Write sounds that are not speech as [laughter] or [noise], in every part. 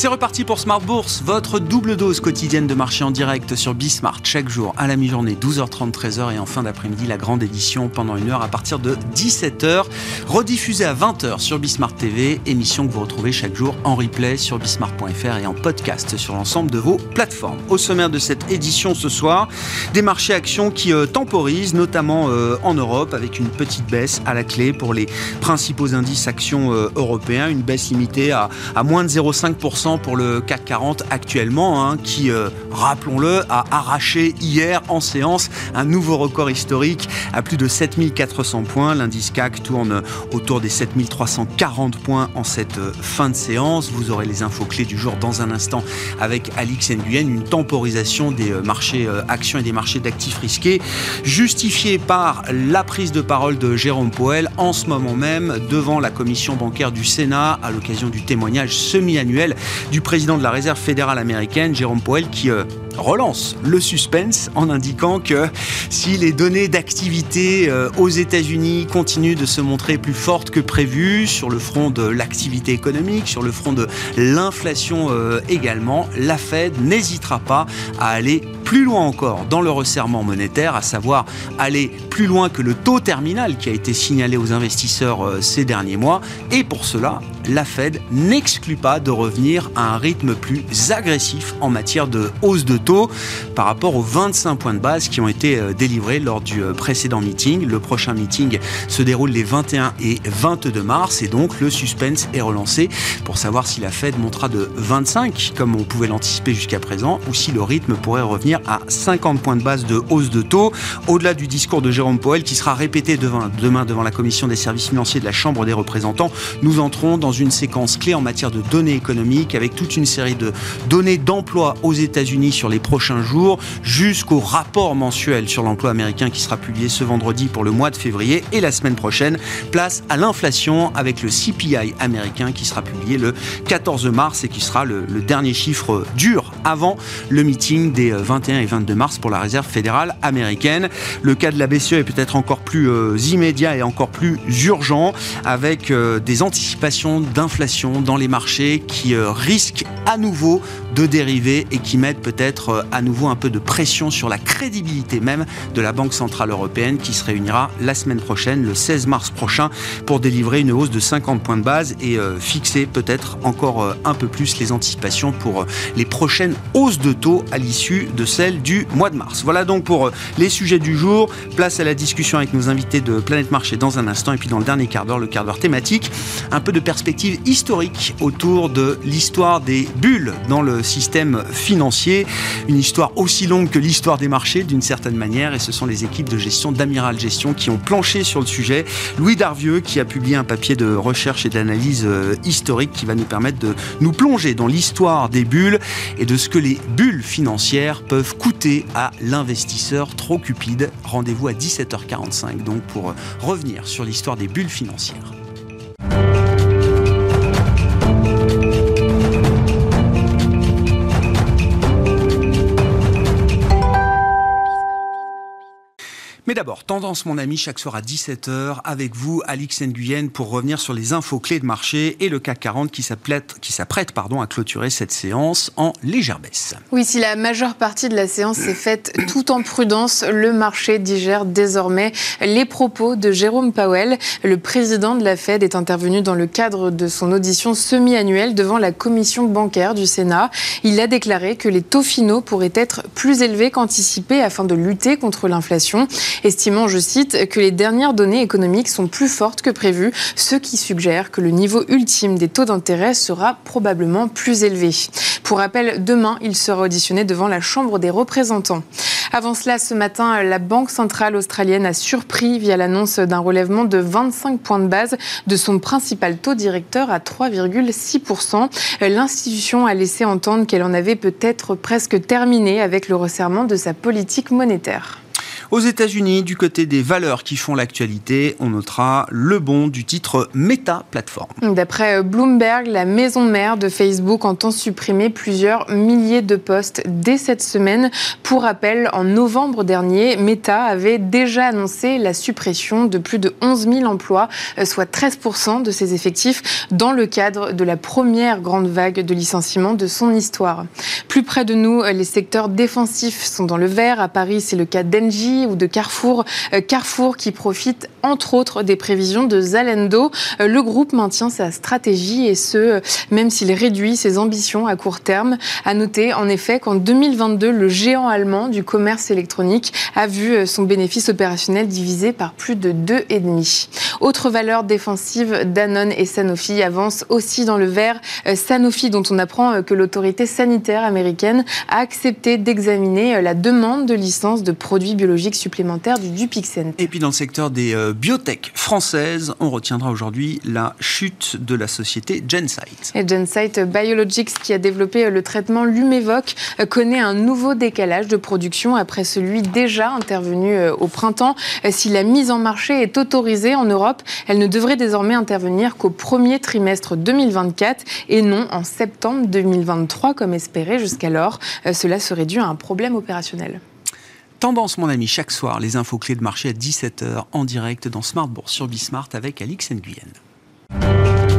C'est reparti pour Smart Bourse, votre double dose quotidienne de marché en direct sur Bismart. Chaque jour à la mi-journée 12h30 13h et en fin d'après-midi la grande édition pendant une heure à partir de 17h rediffusée à 20h sur Bismart TV, émission que vous retrouvez chaque jour en replay sur bismart.fr et en podcast sur l'ensemble de vos plateformes. Au sommaire de cette édition ce soir, des marchés actions qui euh, temporisent notamment euh, en Europe avec une petite baisse à la clé pour les principaux indices actions euh, européens, une baisse limitée à, à moins de 0,5% pour le CAC 40 actuellement, hein, qui, euh, rappelons-le, a arraché hier en séance un nouveau record historique à plus de 7400 points. L'indice CAC tourne autour des 7340 points en cette euh, fin de séance. Vous aurez les infos clés du jour dans un instant avec Alix Nguyen, une temporisation des euh, marchés actions et des marchés d'actifs risqués, justifiée par la prise de parole de Jérôme Poel en ce moment même devant la commission bancaire du Sénat à l'occasion du témoignage semi-annuel du président de la Réserve fédérale américaine, Jérôme Powell, qui euh, relance le suspense en indiquant que si les données d'activité euh, aux États-Unis continuent de se montrer plus fortes que prévu sur le front de l'activité économique, sur le front de l'inflation euh, également, la Fed n'hésitera pas à aller plus loin encore dans le resserrement monétaire, à savoir aller plus loin que le taux terminal qui a été signalé aux investisseurs ces derniers mois. Et pour cela, la Fed n'exclut pas de revenir à un rythme plus agressif en matière de hausse de taux par rapport aux 25 points de base qui ont été euh, délivrés lors du euh, précédent meeting. Le prochain meeting se déroule les 21 et 22 mars et donc le suspense est relancé pour savoir si la Fed montera de 25 comme on pouvait l'anticiper jusqu'à présent ou si le rythme pourrait revenir à 50 points de base de hausse de taux au-delà du discours de Jérôme Powell qui sera répété demain devant la commission des services financiers de la Chambre des représentants. Nous entrons dans une séquence clé en matière de données économiques avec toute une série de données d'emploi aux États-Unis sur les prochains jours jusqu'au rapport mensuel sur l'emploi américain qui sera publié ce vendredi pour le mois de février et la semaine prochaine, place à l'inflation avec le CPI américain qui sera publié le 14 mars et qui sera le, dernier chiffre dur avant le meeting des 21 et 22 mars pour la Réserve fédérale américaine. Le cas de la BCE est peut-être encore plus euh, immédiat et encore plus urgent avec euh, des anticipations d'inflation dans les marchés qui euh, risquent à nouveau de dériver et qui mettent peut-être euh, à nouveau un peu de pression sur la crédibilité même de la Banque Centrale Européenne qui se réunira la semaine prochaine, le 16 mars prochain, pour délivrer une hausse de 50 points de base et euh, fixer peut-être encore un peu plus les anticipations pour les prochaines hausses de taux à l'issue de celle du mois de mars. Voilà donc pour les sujets du jour. Place à la discussion avec nos invités de Planète Marché dans un instant et puis dans le dernier quart d'heure, le quart d'heure thématique, un peu de perspective historique autour de l'histoire des bulles dans le système financier. Une histoire aussi longue que l'histoire des marchés d'une certaine manière. Et ce sont les équipes de gestion d'Amiral Gestion qui ont planché sur le sujet. Louis Darvieux qui a publié un papier de recherche et d'analyse euh, historique qui va nous permettre de nous plonger dans l'histoire des bulles et de ce que les bulles financières peuvent coûter à l'investisseur trop cupide. Rendez-vous à 17h45 donc pour revenir sur l'histoire des bulles financières. Mais d'abord, tendance mon ami, chaque soir à 17h, avec vous, Alix Nguyen, pour revenir sur les infos clés de marché et le CAC 40 qui s'apprête à clôturer cette séance en légère baisse. Oui, si la majeure partie de la séance s'est faite tout en prudence, le marché digère désormais les propos de Jérôme Powell. Le président de la Fed est intervenu dans le cadre de son audition semi-annuelle devant la commission bancaire du Sénat. Il a déclaré que les taux finaux pourraient être plus élevés qu'anticipés afin de lutter contre l'inflation estimant, je cite, que les dernières données économiques sont plus fortes que prévues, ce qui suggère que le niveau ultime des taux d'intérêt sera probablement plus élevé. Pour rappel, demain, il sera auditionné devant la Chambre des représentants. Avant cela, ce matin, la Banque centrale australienne a surpris via l'annonce d'un relèvement de 25 points de base de son principal taux directeur à 3,6%. L'institution a laissé entendre qu'elle en avait peut-être presque terminé avec le resserrement de sa politique monétaire. Aux États-Unis, du côté des valeurs qui font l'actualité, on notera le bon du titre Meta Platform. D'après euh, Bloomberg, la maison mère de Facebook entend supprimer plusieurs milliers de postes dès cette semaine. Pour rappel, en novembre dernier, Meta avait déjà annoncé la suppression de plus de 11 000 emplois, euh, soit 13% de ses effectifs, dans le cadre de la première grande vague de licenciements de son histoire. Plus près de nous, euh, les secteurs défensifs sont dans le vert. À Paris, c'est le cas d'Engie ou de Carrefour. Carrefour qui profite entre autres des prévisions de Zalendo. Le groupe maintient sa stratégie et ce, même s'il réduit ses ambitions à court terme. À noter en effet qu'en 2022, le géant allemand du commerce électronique a vu son bénéfice opérationnel divisé par plus de 2,5. Autre valeur défensive, Danone et Sanofi avancent aussi dans le vert. Sanofi, dont on apprend que l'autorité sanitaire américaine a accepté d'examiner la demande de licence de produits biologiques supplémentaires du Dupixent. Et puis dans le secteur des euh, biotech françaises, on retiendra aujourd'hui la chute de la société Gensight. Et Gensight Biologics, qui a développé le traitement Lumevoc, connaît un nouveau décalage de production après celui déjà intervenu euh, au printemps. Si la mise en marché est autorisée en Europe, elle ne devrait désormais intervenir qu'au premier trimestre 2024 et non en septembre 2023 comme espéré jusqu'alors. Euh, cela serait dû à un problème opérationnel. Tendance, mon ami, chaque soir, les infos clés de marché à 17h en direct dans Smart Bourse sur Bismart avec Alix Nguyen.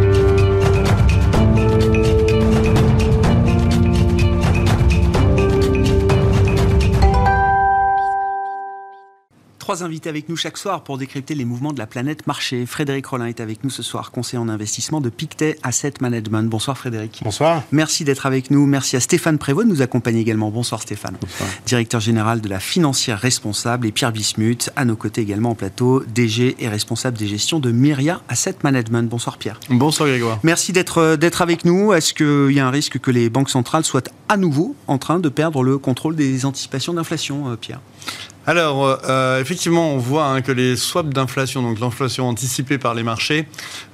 Trois invités avec nous chaque soir pour décrypter les mouvements de la planète marché. Frédéric Rollin est avec nous ce soir, conseiller en investissement de Pictet Asset Management. Bonsoir Frédéric. Bonsoir. Merci d'être avec nous. Merci à Stéphane Prévost de nous accompagner également. Bonsoir Stéphane. Bonsoir. Directeur général de la financière responsable et Pierre Bismuth à nos côtés également en plateau, DG et responsable des gestions de Myria Asset Management. Bonsoir Pierre. Bonsoir Grégoire. Merci d'être euh, avec nous. Est-ce qu'il y a un risque que les banques centrales soient à nouveau en train de perdre le contrôle des anticipations d'inflation, euh, Pierre? Alors, euh, effectivement, on voit hein, que les swaps d'inflation, donc l'inflation anticipée par les marchés,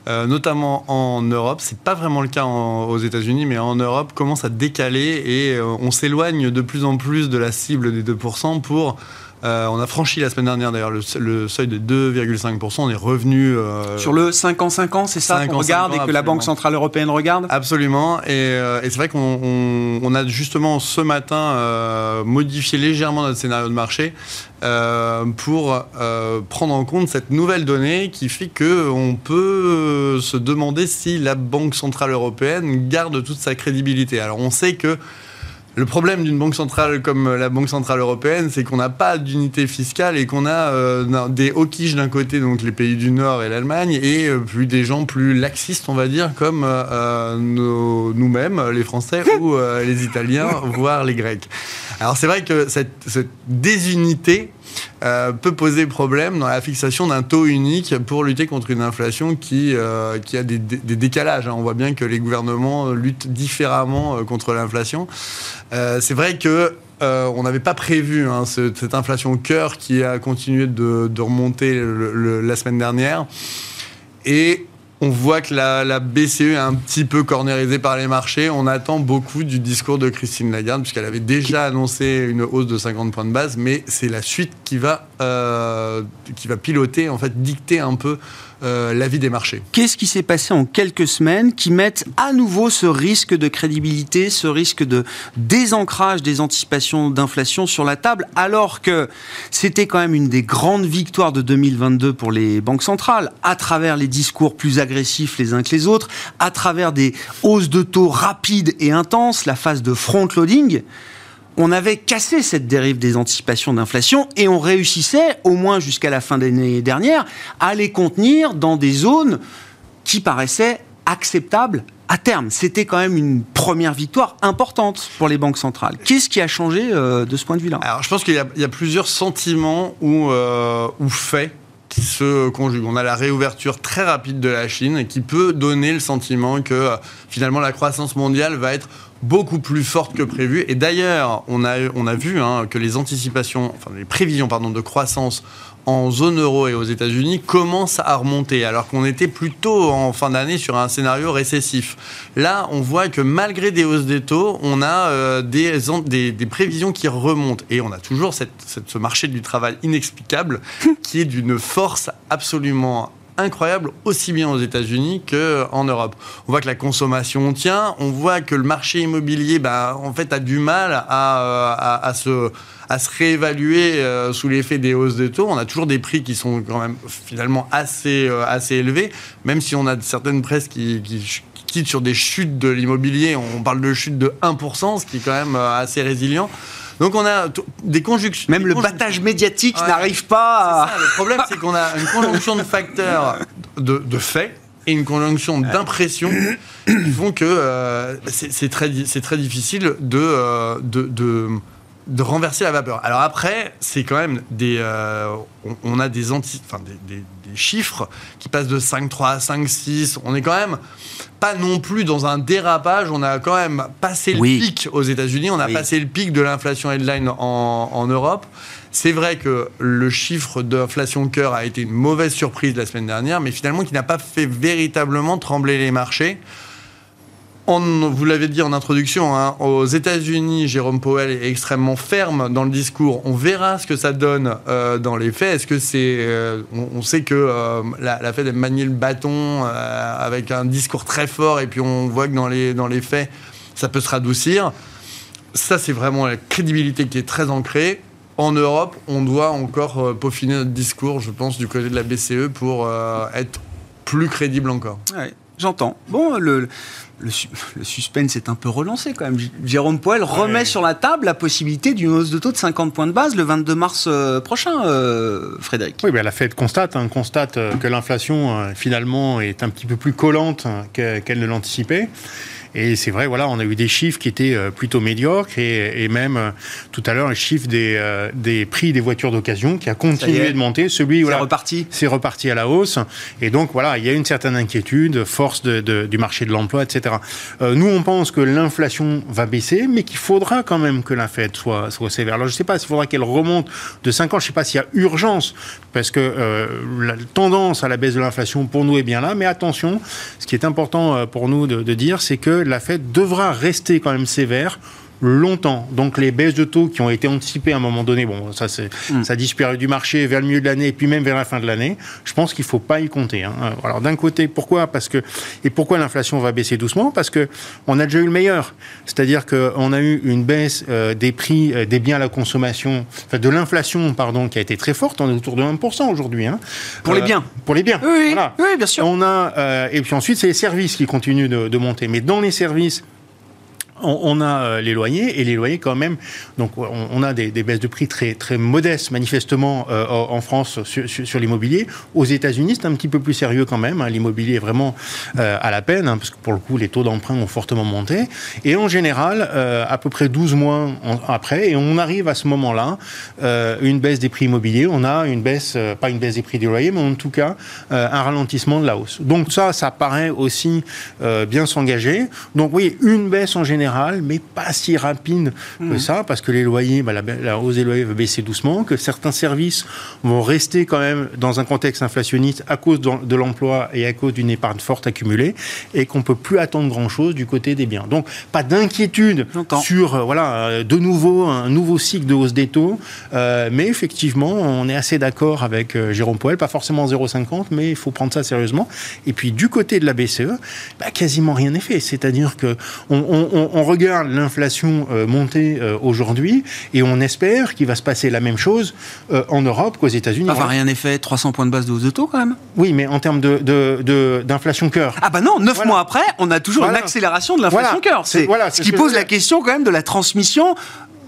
euh, notamment en Europe, c'est pas vraiment le cas aux États-Unis, mais en Europe, commence à décaler et euh, on s'éloigne de plus en plus de la cible des 2% pour euh, on a franchi la semaine dernière d'ailleurs le, seuil de 2,5%. On est revenu. Euh, Sur le 5 ans, 5 ans, c'est ça qu'on regarde et que la Banque Centrale Européenne regarde? Absolument. Et, euh, c'est vrai qu'on a justement ce matin modifié légèrement notre scénario de marché pour prendre en compte cette nouvelle donnée qui fait qu'on peut se demander si la Banque Centrale Européenne garde toute sa crédibilité. Alors on sait que le problème d'une banque centrale comme la Banque Centrale Européenne, c'est qu'on n'a pas d'unité fiscale et qu'on a euh, des hawkish d'un côté, donc les pays du Nord et l'Allemagne, et euh, puis des gens plus laxistes, on va dire, comme euh, nous-mêmes, les Français ou les Italiens, [laughs] voire les Grecs. Alors c'est vrai que cette, cette désunité euh, peut poser problème dans la fixation d'un taux unique pour lutter contre une inflation qui, euh, a des, décalages. Hein. On voit bien que les gouvernements luttent différemment euh, contre l'inflation. c'est vrai que on n'avait pas prévu hein, cette inflation cœur qui a continué de, remonter la semaine dernière. Et on voit que la, BCE est un petit peu cornérisée par les marchés. On attend beaucoup du discours de Christine Lagarde, puisqu'elle avait déjà annoncé une hausse de 50 points de base, mais c'est la suite qui va, euh, qui va piloter, en fait, dicter un peu euh, l'avis des marchés. Qu'est-ce qui s'est passé en quelques semaines qui mettent à nouveau ce risque de crédibilité, ce risque de désancrage des anticipations d'inflation sur la table, alors que c'était quand même une des grandes victoires de 2022 pour les banques centrales, à travers les discours plus agressifs les uns que les autres, à travers des hausses de taux rapides et intenses, la phase de front-loading on avait cassé cette dérive des anticipations d'inflation et on réussissait, au moins jusqu'à la fin d'année dernière, à les contenir dans des zones qui paraissaient acceptables à terme. C'était quand même une première victoire importante pour les banques centrales. Qu'est-ce qui a changé euh, de ce point de vue-là? Alors, je pense qu'il y, a plusieurs sentiments ou, euh, ou faits qui se conjuguent. On a la réouverture très rapide de la Chine qui peut donner le sentiment que euh, finalement la croissance mondiale va être beaucoup plus forte que prévu. Et d'ailleurs, on a, on a vu hein, que les anticipations, enfin les prévisions pardon, de croissance en zone euro et aux États-Unis commencent à remonter, alors qu'on était plutôt en fin d'année sur un scénario récessif. Là, on voit que malgré des hausses des taux, on a euh, des, des, des, prévisions qui remontent. Et on a toujours cette, cette, ce marché du travail inexplicable [laughs] qui est d'une force absolument incroyable, aussi bien aux États-Unis qu'en Europe. On voit que la consommation tient, on voit que le marché immobilier, bah, en fait, a du mal à, euh, à, se à se réévaluer euh, sous l'effet des hausses de taux. On a toujours des prix qui sont quand même finalement assez, euh, assez élevés, même si on a certaines presses qui, qui, quittent sur des chutes de l'immobilier. On parle de chutes de 1%, ce qui est quand même assez résilient. Donc on a des conjunctions. Même des le battage médiatique ouais. n'arrive pas à. Ça, le problème, c'est qu'on a une conjonction de facteurs de, de faits et une conjonction d'impressions qui font que euh, c'est très, très difficile de, euh, de, de de renverser la vapeur. Alors après, c'est quand même des, euh, on, on, a des, anti, enfin des, des, des, chiffres qui passent de 5,3 à 5,6. On est quand même pas non plus dans un dérapage. On a quand même passé le oui. pic aux États-Unis. On a oui. passé le pic de l'inflation headline en, en Europe. C'est vrai que le chiffre d'inflation cœur a été une mauvaise surprise la semaine dernière, mais finalement qui n'a pas fait véritablement trembler les marchés. Vous l'avez dit en introduction, hein, aux États-Unis, Jérôme Powell est extrêmement ferme dans le discours. On verra ce que ça donne euh, dans les faits. Est-ce que c'est, euh, on, sait que euh, la, la, Fed aime manier le bâton avec un discours très fort, et puis on voit que dans les dans les faits, ça peut se radoucir. Ça, c'est vraiment la crédibilité qui est très ancrée. En Europe, on doit encore peaufiner notre discours, je pense, du côté de la BCE pour être plus crédible encore. Ouais, J'entends. Bon, le, le, suspense est un peu relancé quand même. Jérôme Poel remet ouais. sur la table la possibilité d'une hausse de taux de 50 points de base le 22 mars euh, prochain, euh, Frédéric. Oui, ben la Fed constate, hein, constate euh, que l'inflation finalement est un petit peu plus collante qu'elle qu ne l'anticipait. Et c'est vrai, voilà, on a eu des chiffres qui étaient euh, plutôt médiocres et, et même euh, tout à l'heure, le chiffre des, euh, des prix des voitures d'occasion qui a continué de monter. Celui, voilà, reparti. C'est reparti à la hausse. Et donc, voilà, il y a une certaine inquiétude, force de, de, du marché de l'emploi, etc. Euh, nous, on pense que l'inflation va baisser, mais qu'il faudra quand même que la Fed soit, soit sévère. Alors, je ne sais pas s'il faudra qu'elle remonte de 5 ans. Je ne sais pas s'il y a urgence, parce que euh, la tendance à la baisse de l'inflation pour nous est bien là. Mais attention, ce qui est important pour nous de, de dire, c'est que la Fed devra rester quand même sévère longtemps. Donc les baisses de taux qui ont été anticipées à un moment donné, bon, ça, c'est, mm. ça a disparu du marché vers le milieu de l'année et puis même vers la fin de l'année. Je pense qu'il ne faut pas y compter. Hein. Alors d'un côté, pourquoi? Parce que et pourquoi l'inflation va baisser doucement? Parce que on a déjà eu le meilleur. C'est-à-dire qu'on a eu une baisse euh, des prix euh, des biens à la consommation, enfin de l'inflation, pardon, qui a été très forte. On est autour de 1% aujourd'hui. Hein. Pour euh, les biens. Pour les biens. Oui, voilà. oui bien sûr. On a euh, et puis ensuite c'est les services qui continuent de, de monter. Mais dans les services on, on, a euh, les loyers et les loyers quand même. Donc on, a des, baisses de prix très très modestes manifestement euh, en France sur, l'immobilier. Aux États-Unis, c'est un petit peu plus sérieux quand même. Hein. L'immobilier est vraiment euh, à la peine hein, parce que pour le coup, les taux d'emprunt ont fortement monté. Et en général, à peu près 12 mois après, et on arrive à ce moment-là, une baisse des prix immobiliers. On a une baisse, pas une baisse des prix des loyers, mais en tout cas un ralentissement de la hausse. Donc ça, ça paraît aussi bien s'engager. Donc oui, une baisse en général mais pas si rapide mmh. que ça, parce que les loyers, bah, la, la, hausse des loyers va baisser doucement, que certains services vont rester quand même dans un contexte inflationniste à cause de l'emploi et à cause d'une épargne forte accumulée, et qu'on peut plus attendre grand-chose du côté des biens. Donc, pas d'inquiétude sur, euh, voilà, de nouveau, un nouveau cycle de hausse des taux, euh, mais effectivement, on est assez d'accord avec euh, Jérôme Poel, pas forcément 0,50, mais il faut prendre ça sérieusement. Et puis, du côté de la BCE, bah, quasiment rien n'est fait. C'est-à-dire que on, on, on regarde l'inflation euh, monter euh, aujourd'hui et on espère qu'il va se passer la même chose euh, en Europe qu'aux États-Unis. Enfin, rien n'est fait, 300 points de base de hausse de taux quand même. Oui, mais en termes de, de, de, d'inflation cœur. Ah bah non, 9 voilà. mois après, on a toujours voilà. une accélération de l'inflation voilà. cœur. C'est, voilà, ce qui pose la question quand même de la transmission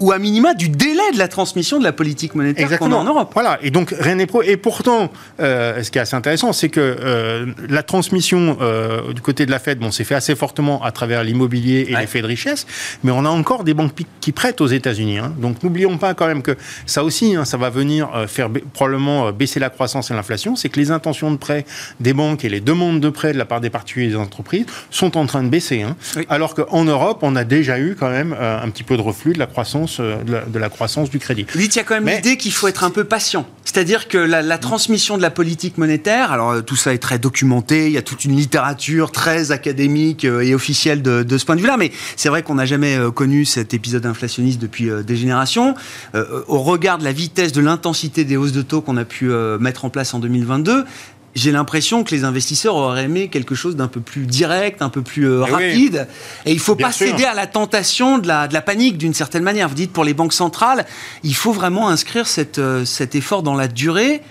ou à minima du délai de la transmission de la politique monétaire qu'on a en Europe. Voilà, et donc rien n'est pro. Et pourtant, euh, ce qui est assez intéressant, c'est que euh, la transmission euh, du côté de la Fed, bon, s'est fait assez fortement à travers l'immobilier et l'effet de richesse, mais on a encore des banques qui prêtent aux États-Unis. Hein. Donc n'oublions pas quand même que ça aussi, hein, ça va venir faire probablement baisser la croissance et l'inflation. C'est que les intentions de prêt des banques et les demandes de prêt de la part des particuliers et des entreprises sont en train de baisser. Hein. Alors qu'en Europe, on a déjà eu quand même un petit peu de reflux de la croissance, de la, croissance du crédit. il y a quand même l'idée qu'il faut être un peu patient. C'est-à-dire que la, transmission de la politique monétaire, alors euh, tout ça est très documenté, il y a toute une littérature très académique euh, et officielle de, ce point de vue-là, mais c'est vrai qu'on n'a jamais euh, connu cet épisode inflationniste depuis des générations. au regard de la vitesse, de l'intensité des hausses de taux qu'on a pu mettre en place en 2022, j'ai l'impression que les investisseurs auraient aimé quelque chose d'un peu plus direct, un peu plus euh, eh rapide. Et il ne faut pas céder à la tentation de la, de la panique d'une certaine manière. Vous dites pour les banques centrales, il faut vraiment inscrire cette, euh, cet effort dans la durée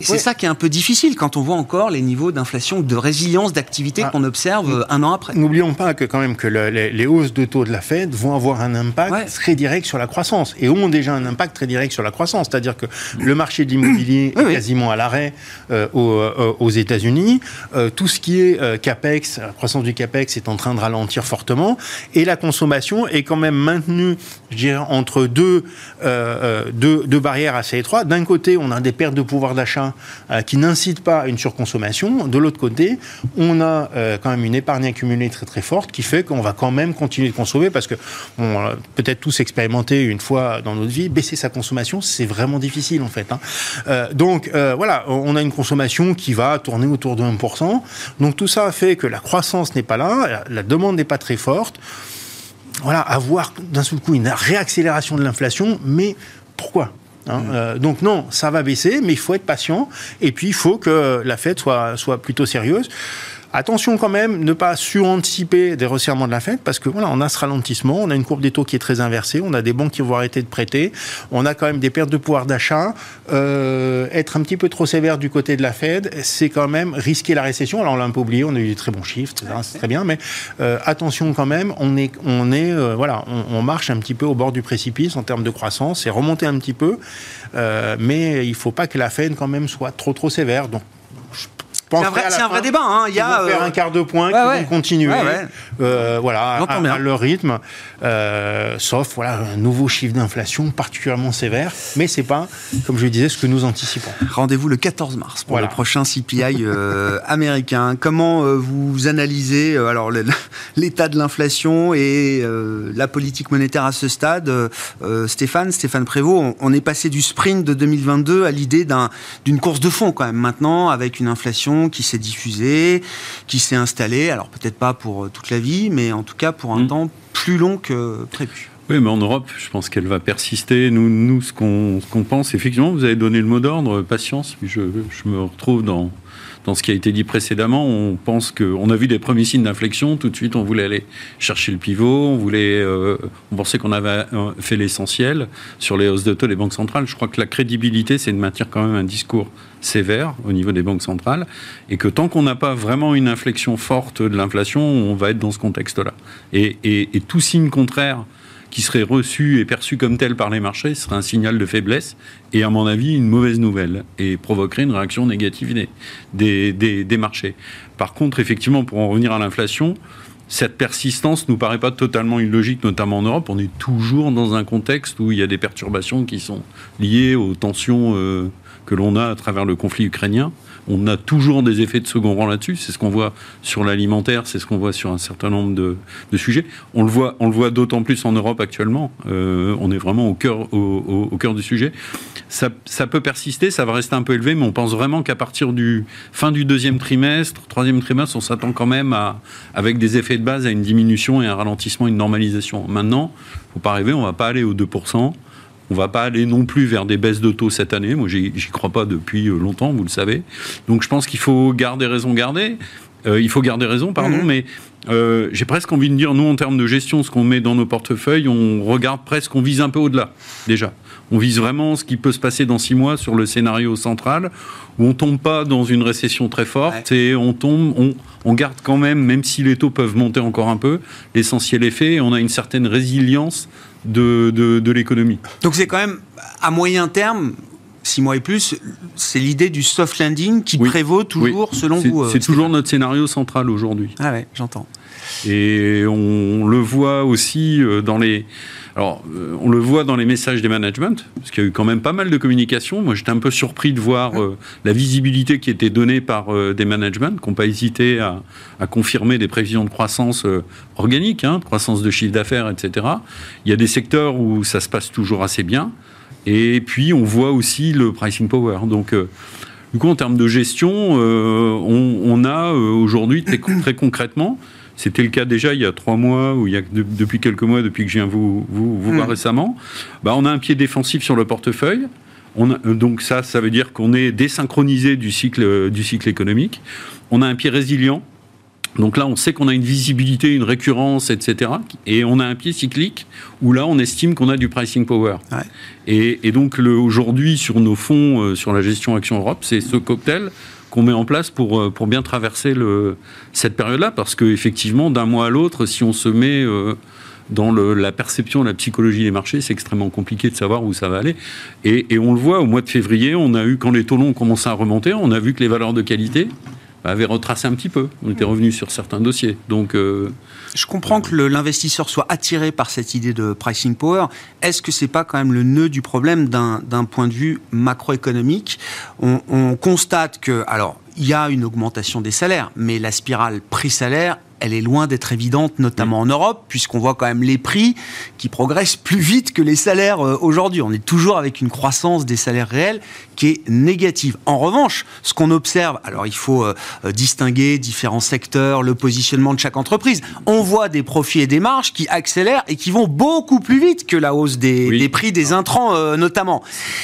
c'est ça qui est un peu difficile quand on voit encore les niveaux d'inflation, de résilience d'activité ah. qu'on observe euh, un an après. N'oublions pas que quand même que les, hausses de taux de la Fed vont avoir un impact très direct sur la croissance et ont déjà un impact très direct sur la croissance. C'est-à-dire que le marché de l'immobilier est quasiment à l'arrêt euh, euh, aux, États-Unis. tout ce qui est capex, la croissance du capex est en train de ralentir fortement et la consommation est quand même maintenue, je dirais, entre deux, deux, deux barrières assez étroites. D'un côté, on a des pertes de pouvoir d'achat euh, qui n'incite pas à une surconsommation. De l'autre côté, on a euh, quand même une épargne accumulée très très forte qui fait qu'on va quand même continuer de consommer parce que on peut-être tous expérimenté une fois dans notre vie, baisser sa consommation, c'est vraiment difficile en fait. Hein. Euh, donc voilà, on a une consommation qui va tourner autour de 1%. Donc tout ça fait que la croissance n'est pas là, la demande n'est pas très forte voilà, avoir d'un seul coup une réaccélération de l'inflation, mais pourquoi Hein, euh, donc non, ça va baisser, mais il faut être patient. Et puis il faut que la fête soit, soit plutôt sérieuse. Attention quand même, ne pas suranticiper des resserrements de la Fed, parce que voilà, on a ce ralentissement, on a une courbe des taux qui est très inversée, on a des banques qui vont arrêter de prêter, on a quand même des pertes de pouvoir d'achat. Euh, être un petit peu trop sévère du côté de la Fed, c'est quand même risquer la récession. Alors on l'a un peu oublié, on a eu des très bons chiffres, c'est très bien, mais euh, attention quand même, on est, on est, euh, voilà, on, marche un petit peu au bord du précipice en termes de croissance, c'est remonter un petit peu, mais il ne faut pas que la Fed quand même soit trop trop sévère. Donc vrai, un vrai débat. Hein. Il y a faire euh, un quart de point, qui vont continuer, euh, voilà, à, leur rythme, euh, sauf voilà un nouveau chiffre d'inflation particulièrement sévère, mais c'est pas, comme je le disais, ce que nous anticipons. Rendez-vous le 14 mars pour le prochain CPI [laughs] américain. Comment vous analysez alors [laughs] l'état de l'inflation et la politique monétaire à ce stade, Stéphane, Stéphane Prévost, on, est passé du sprint de 2022 à l'idée d'une course de fond quand même maintenant avec une inflation qui s'est diffusée, qui s'est installée, alors peut-être pas pour euh, toute la vie, mais en tout cas pour un mm. temps plus long que prévu. Oui, mais en Europe, je pense qu'elle va persister. Nous, nous ce qu'on pense, effectivement, vous avez donné le mot d'ordre, patience. Je, je me retrouve dans, dans ce qui a été dit précédemment, on pense qu'on a vu des premiers signes d'inflexion. Tout de suite, on voulait aller chercher le pivot. On voulait, euh, on pensait qu'on avait euh, fait l'essentiel sur les hausses de taux des banques centrales. Je crois que la crédibilité, c'est de maintenir quand même un discours sévère au niveau des banques centrales, et que tant qu'on n'a pas vraiment une inflexion forte de l'inflation, on va être dans ce contexte-là. Et tout signe contraire qui serait reçu et perçu comme tel par les marchés serait un signal de faiblesse et, à mon avis, une mauvaise nouvelle et provoquerait une réaction négative des, marchés. Par contre, effectivement, pour en revenir à l'inflation, cette persistance nous paraît pas totalement illogique, notamment en Europe. On est toujours dans un contexte où il y a des perturbations qui sont liées aux tensions euh, que l'on a à travers le conflit ukrainien on a toujours des effets de second rang là-dessus. C'est ce qu'on voit sur l'alimentaire, c'est ce qu'on voit sur un certain nombre de, sujets. On le voit, on le voit d'autant plus en Europe actuellement. Euh, on est vraiment au cœur, au, cœur du sujet. Ça, peut persister, ça va rester un peu élevé, mais on pense vraiment qu'à partir du fin du deuxième trimestre, troisième trimestre, on s'attend quand même à, avec des effets de base à une diminution et un ralentissement, une normalisation. Maintenant, faut pas rêver, on va pas aller aux 2%. On va pas aller non plus vers des baisses de taux cette année. Moi, j'y crois pas depuis euh, longtemps, vous le savez. Donc, je pense qu'il faut garder raison garder. il faut garder raison, pardon, Mhm. mais euh, j'ai presque envie de dire, nous, en termes de gestion, ce qu'on met dans nos portefeuilles, on regarde presque, on vise un peu au-delà, déjà. On vise vraiment ce qui peut se passer dans six mois sur le scénario central, où on tombe pas dans une récession très forte et on tombe, on, on garde quand même, même si les taux peuvent monter encore un peu, l'essentiel est fait et on a une certaine résilience de, de, de l'économie. Donc c'est quand même à moyen terme, six mois et plus, c'est l'idée du soft landing qui Oui. prévaut toujours Oui. selon vous. euh, C'est toujours notre scénario central aujourd'hui. Ah ouais, j'entends. Et on le voit aussi euh, dans les. Alors, euh, on le voit dans les messages des managements, parce qu'il y a eu quand même pas mal de communication. Moi, j'étais un peu surpris de voir euh, la visibilité qui était donnée par euh, des managements, qui n'ont pas hésité à, confirmer des prévisions de croissance organique, hein, croissance de chiffre d'affaires, etc. Il y a des secteurs où ça se passe toujours assez bien. Et puis, on voit aussi le pricing power. Donc, du coup, en termes de gestion, on, a aujourd'hui, très concrètement, c'était le cas déjà il y a trois mois, ou il y a de- depuis quelques mois, depuis que je viens vous, vous, vous voir Mm. récemment, bah, on a un pied défensif sur le portefeuille. On a- euh, donc ça, ça veut dire qu'on est désynchronisé du cycle, euh, du cycle économique. On a un pied résilient. Donc là, on sait qu'on a une visibilité, une récurrence, etc. Et on a un pied cyclique où là, on estime qu'on a du pricing power. Ouais. Et, et donc aujourd'hui, sur nos fonds, euh, sur la gestion Action Europe, c'est ce cocktail qu'on met en place pour, euh, pour bien traverser cette période-là. Parce qu'effectivement, d'un mois à l'autre, si on se met euh, dans la perception, la psychologie des marchés, c'est extrêmement compliqué de savoir où ça va aller. Et, et on le voit, au mois de février, on a eu, quand les taux longs ont commencé à remonter, on a vu que les valeurs de qualité bah, avaient retracé un petit peu. On était revenu sur certains dossiers. Donc, euh, Je comprends que l'investisseur soit attiré par cette idée de pricing power. Est-ce que c'est pas quand même le nœud du problème d'un d'un point de vue macroéconomique? On, on constate que, alors, il y a une augmentation des salaires, mais la spirale prix-salaire, elle est loin d'être évidente, notamment en Europe, puisqu'on voit quand même les prix qui progressent plus vite que les salaires euh, aujourd'hui. On est toujours avec une croissance des salaires réels qui est négative. En revanche, ce qu'on observe, alors il faut euh, euh, distinguer différents secteurs, le positionnement de chaque entreprise. On voit des profits et des marges qui accélèrent et qui vont beaucoup plus vite que la hausse des, Oui. des prix des intrants euh, notamment.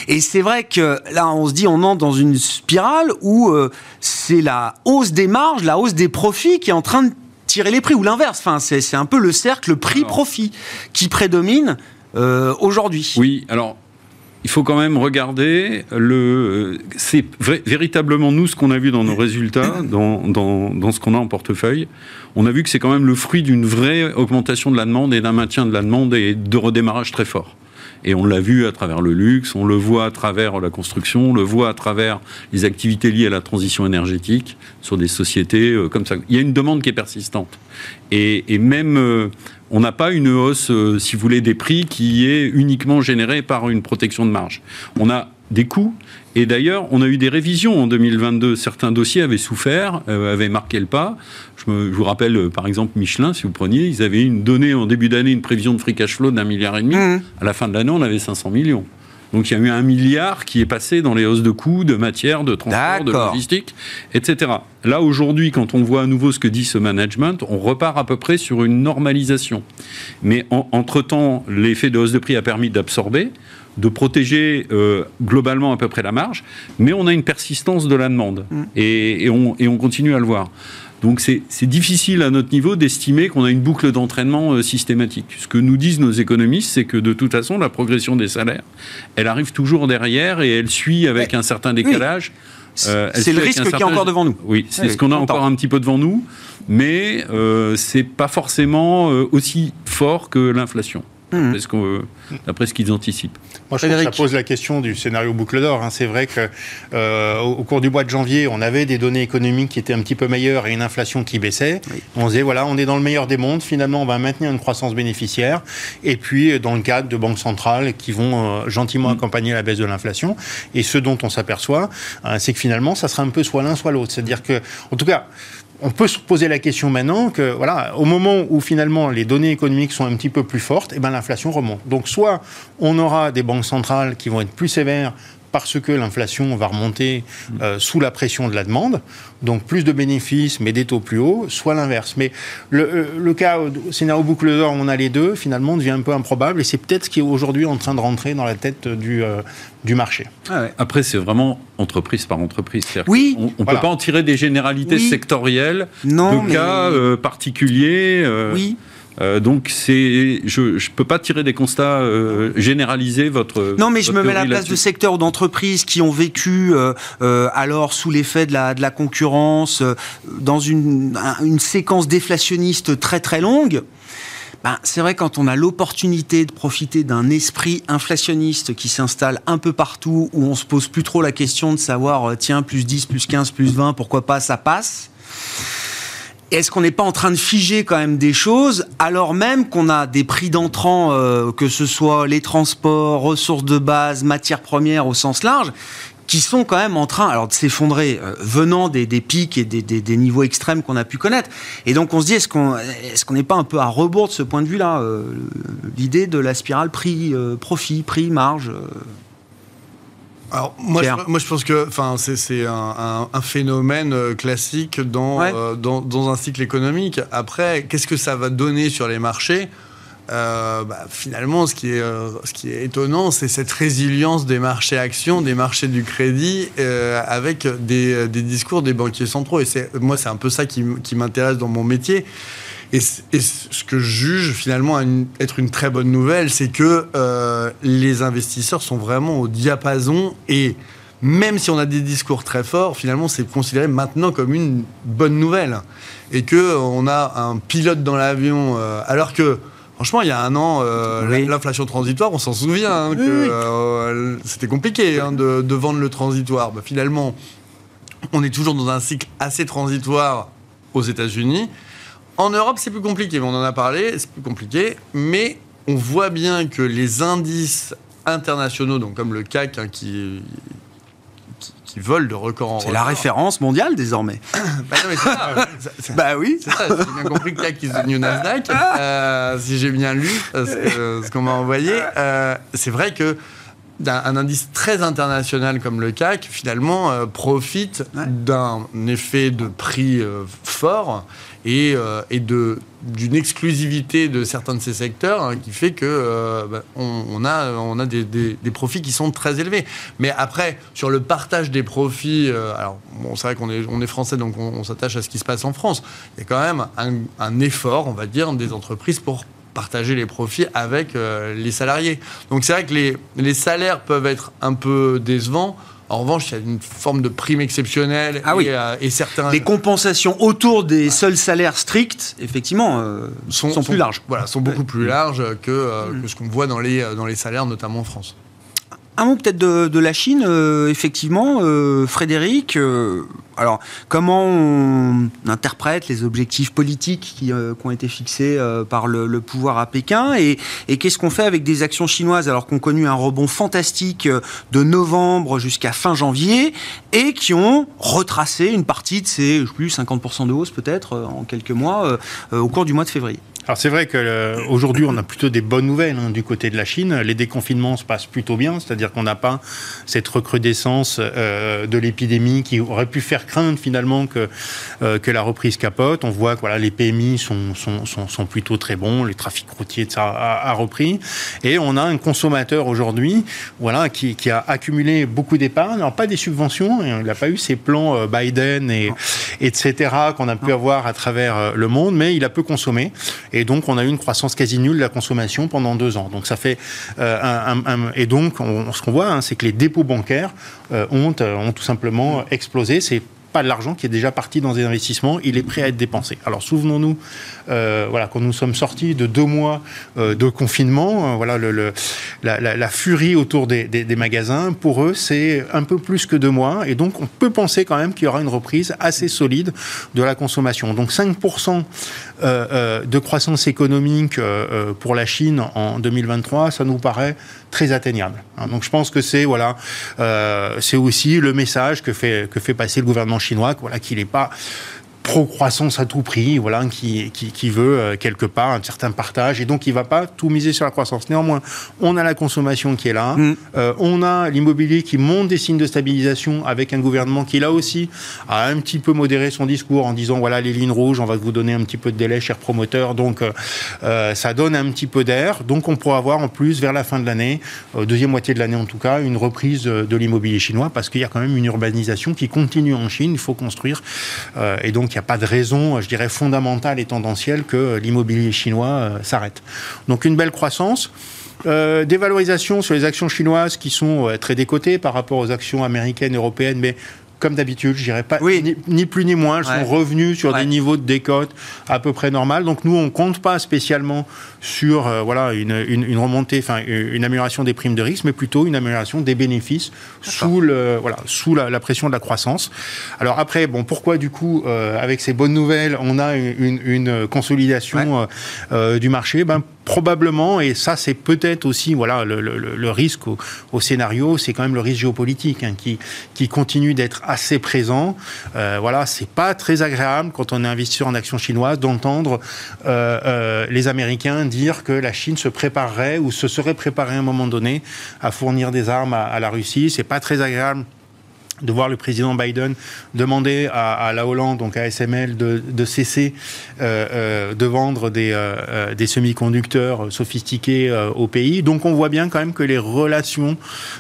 Et c'est vrai que là, on se dit, on entre dans une spirale où euh, c'est la hausse des marges, la hausse des profits qui est en train de tirer les prix, ou l'inverse. Enfin, c'est c'est un peu le cercle prix-profit qui prédomine euh, aujourd'hui. Oui, alors il faut quand même regarder le. C'est vrai- véritablement nous ce qu'on a vu dans nos résultats, [coughs] dans, dans, dans ce qu'on a en portefeuille. On a vu que c'est quand même le fruit d'une vraie augmentation de la demande et d'un maintien de la demande et de redémarrage très fort. Et on l'a vu à travers le luxe, on le voit à travers la construction, on le voit à travers les activités liées à la transition énergétique sur des sociétés euh, comme ça. Il y a une demande qui est persistante. Et, même, euh, on n'a pas une hausse, euh, si vous voulez, des prix qui est uniquement générée par une protection de marge. On a des coûts. Et d'ailleurs, on a eu des révisions en 2022. Certains dossiers avaient souffert, euh, avaient marqué le pas. Je, me- je vous rappelle, euh, par exemple, Michelin, si vous preniez, ils avaient une donnée en début d'année, une prévision de free cash flow d'un milliard et demi. Mmh. À la fin de l'année, on avait 500 millions. Donc il y a eu un milliard qui est passé dans les hausses de coûts, de matières, de transport, de logistique, etc. Là, aujourd'hui, quand on voit à nouveau ce que dit ce management, on repart à peu près sur une normalisation. Mais en- entre-temps, l'effet de hausse de prix a permis d'absorber, de protéger euh, globalement à peu près la marge, mais on a une persistance de la demande. Et, et on, et on continue à le voir. Donc c'est difficile à notre niveau d'estimer qu'on a une boucle d'entraînement euh, systématique. Ce que nous disent nos économistes, c'est que de toute façon, la progression des salaires, elle arrive toujours derrière et elle suit avec un certain décalage. Euh, elle c'est le suit avec risque qui est encore devant nous. Oui, c'est Oui, ce qu'on a encore un petit peu devant nous, mais euh, c'est pas forcément euh, aussi fort que l'inflation. Mhm. D'après ce qu'on- D'après ce qu'ils anticipent. Moi, je trouve que ça pose la question du scénario boucle d'or. hein. C'est vrai que euh, au cours du mois de janvier, on avait des données économiques qui étaient un petit peu meilleures et une inflation qui baissait. Oui. On se disait voilà, on est dans le meilleur des mondes. Finalement, on va maintenir une croissance bénéficiaire. Et puis, euh, dans le cadre de banques centrales qui vont euh, gentiment accompagner la baisse de l'inflation. Et ce dont on s'aperçoit, euh, c'est que finalement, ça sera un peu soit l'un soit l'autre. C'est-à-dire que, en tout cas. On peut se poser la question maintenant que, voilà, au moment où finalement les données économiques sont un petit peu plus fortes, eh ben, l'inflation remonte. Donc, soit on aura des banques centrales qui vont être plus sévères parce que l'inflation va remonter euh, sous la pression de la demande, donc plus de bénéfices mais des taux plus hauts, soit l'inverse. Mais le, euh, le cas, scénario boucle d'or, on a les deux, finalement, devient un peu improbable et c'est peut-être ce qui est aujourd'hui en train de rentrer dans la tête du, du marché. Ah ouais. Après, c'est vraiment entreprise par entreprise. Oui. On ne Voilà. peut pas en tirer des généralités Oui. sectorielles Non, de mais- cas euh, particuliers. euh, Oui. Euh, donc, c'est, je ne peux pas tirer des constats euh, généralisés. Votre, Non, mais je me mets à la place de secteurs ou d'entreprises qui ont vécu euh, alors sous l'effet de la, de la concurrence, dans une, un- une séquence déflationniste très très longue. Ben, c'est vrai quand on a l'opportunité de profiter d'un esprit inflationniste qui s'installe un peu partout, où on se pose plus trop la question de savoir, tiens, plus 10, plus 15, plus 20, pourquoi pas, ça passe. Est-ce qu'on n'est pas en train de figer quand même des choses alors même qu'on a des prix d'entrant, euh, que ce soit les transports, ressources de base, matières premières au sens large, qui sont quand même en train alors de s'effondrer euh, venant des, pics et des, niveaux extrêmes qu'on a pu connaître. Et donc on se dit est-ce qu'on n'est pas un peu à rebours de ce point de vue-là euh, L'idée de la spirale prix profit prix marge. Alors, moi, je, moi, je pense que c'est un, un- un phénomène euh, classique dans, Ouais. euh, dans, dans un cycle économique. Après, qu'est-ce que ça va donner sur les marchés? Euh, bah, Finalement, ce qui est, euh, ce qui est étonnant, c'est cette résilience des marchés actions, des marchés du crédit, avec des, des discours des banquiers centraux. Et moi, c'est un peu ça qui m'intéresse dans mon métier. Et, ce que je juge finalement une- être une très bonne nouvelle, c'est que euh, les investisseurs sont vraiment au diapason et même si on a des discours très forts, finalement c'est considéré maintenant comme une bonne nouvelle et que euh, a un pilote dans l'avion euh, alors que Franchement, il y a un an, euh, Oui. l'inflation transitoire, on s'en souvient, hein, que euh, c'était compliqué hein, de, de vendre le transitoire. Bah, finalement, on est toujours dans un cycle assez transitoire aux États-Unis. En Europe, c'est plus compliqué, on en a parlé, c'est plus compliqué. Mais on voit bien que les indices internationaux, donc comme le CAC, hein, qui, qui, qui volent de record en C'est la référence mondiale désormais. [coughs] Bah non, mais [laughs] ça. Bah oui. c'est ça, j'ai bien compris que CAC the new Nasdaq. [laughs] Euh, si j'ai bien lu euh, ce qu'on m'a envoyé, euh, c'est vrai que d'un un indice très international comme le CAC, finalement, euh, profite Ouais. d'un effet de prix euh, fort et, euh, et de d'une exclusivité de certains de ces secteurs hein, qui fait que bah, on, on a on a des, des- des profits qui sont très élevés. Mais après sur le partage des profits, alors bon, c'est vrai qu'on est on est français donc on, on s'attache à ce qui se passe en France. Il y a quand même un, un effort, on va dire, des entreprises pour partager les profits avec euh, les salariés. Donc c'est vrai que les, les salaires peuvent être un peu décevants. En revanche, il y a une forme de prime exceptionnelle Ah et, oui. euh, et certains Les compensations autour des seuls salaires stricts, effectivement, euh, sont, plus larges. Voilà, sont beaucoup plus larges que, euh, que ce qu'on voit dans les, dans les salaires, notamment en France. Un mot peut-être de, la Chine, euh, effectivement, euh, Frédéric. euh, alors, comment on interprète les objectifs politiques qui, ont été fixés par le, pouvoir à Pékin et, qu'est-ce qu'on fait avec des actions chinoises alors qu'on connu un rebond fantastique de novembre jusqu'à fin janvier et qui ont retracé une partie de ces, plus, 50% de hausse peut-être en quelques mois au cours du mois de février? Alors c'est vrai qu'aujourd'hui on a plutôt des bonnes nouvelles hein, du côté de la Chine. Les déconfinements se passent plutôt bien, c'est-à-dire qu'on n'a pas cette recrudescence euh, de l'épidémie qui aurait pu faire craindre finalement que, euh, que la reprise capote. On voit que voilà, les PMI sont, sont, sont, sont plutôt très bons, les trafics routiers ça a, a repris. Et on a un consommateur aujourd'hui voilà, qui, qui a accumulé beaucoup d'épargne, alors pas des subventions, il n'a pas eu ces plans euh, Biden et, etc. qu'on a pu avoir à travers euh, le monde, mais il a peu consommé. Et donc, on a eu une croissance quasi nulle de la consommation pendant deux ans. Donc, ça fait euh, un, et donc, on- ce qu'on voit, hein, c'est que les dépôts bancaires euh, ont, euh, ont tout simplement explosé. C'est pas de l'argent qui est déjà parti dans des investissements, il est prêt à être dépensé. Alors souvenons-nous, voilà, quand nous sommes sortis de deux mois de confinement, voilà, la, furie autour des, des- magasins, pour eux, c'est un peu plus que deux mois, et donc on peut penser quand même qu'il y aura une reprise assez solide de la consommation. Donc 5% euh, euh, de croissance économique euh, euh, pour la Chine en 2023, ça nous paraît très atteignable. hein. Donc je pense que c'est voilà, euh, c'est aussi le message que fait que fait passer le gouvernement chinois, voilà, qu'il n'est pas pro-croissance à tout prix, voilà, qui, qui, veut euh, quelque part un certain partage, et donc il ne va pas tout miser sur la croissance. Néanmoins, on a la consommation qui est là, mm. euh, on a l'immobilier qui monte des signes de stabilisation avec un gouvernement qui, là aussi, a un petit peu modéré son discours en disant, voilà, les lignes rouges, on va vous donner un petit peu de délai, cher promoteur, donc euh, ça donne un petit peu d'air, donc on pourra avoir en plus, vers la fin de l'année, deuxième moitié de l'année en tout cas, une reprise de l'immobilier chinois, parce qu'il y a quand même une urbanisation qui continue en Chine, il faut construire, et donc n'y a pas de raison, je dirais, fondamentale et tendancielle que l'immobilier chinois euh, s'arrête. Donc une belle croissance. Euh, des valorisations sur les actions chinoises qui sont euh, très décotées par rapport aux actions américaines, européennes, mais comme d'habitude, je dirais pas ni, plus ni moins. Elles sont revenues sur des niveaux de décote à peu près normal. Donc nous, on compte pas spécialement sur euh, voilà une, remontée, enfin une amélioration des primes de risque, mais plutôt une amélioration des bénéfices sous le voilà sous la, pression de la croissance. Alors après, bon, pourquoi du coup, euh, avec ces bonnes nouvelles, on a une, consolidation euh, du marché? Ben probablement, et ça c'est peut-être aussi voilà le, risque au, scénario, c'est quand même le risque géopolitique hein, qui, qui continue d'être assez présent. Euh, voilà, c'est pas très agréable quand on est investisseur en actions chinoises d'entendre euh, euh, les Américains dire que la Chine se préparerait ou se serait préparée à un moment donné à fournir des armes à, à la Russie. C'est pas très agréable de voir le président Biden demander à, la Hollande, donc à SML, de, cesser euh, euh, de vendre des, euh, des semi-conducteurs sophistiqués au pays. Donc on voit bien quand même que les relations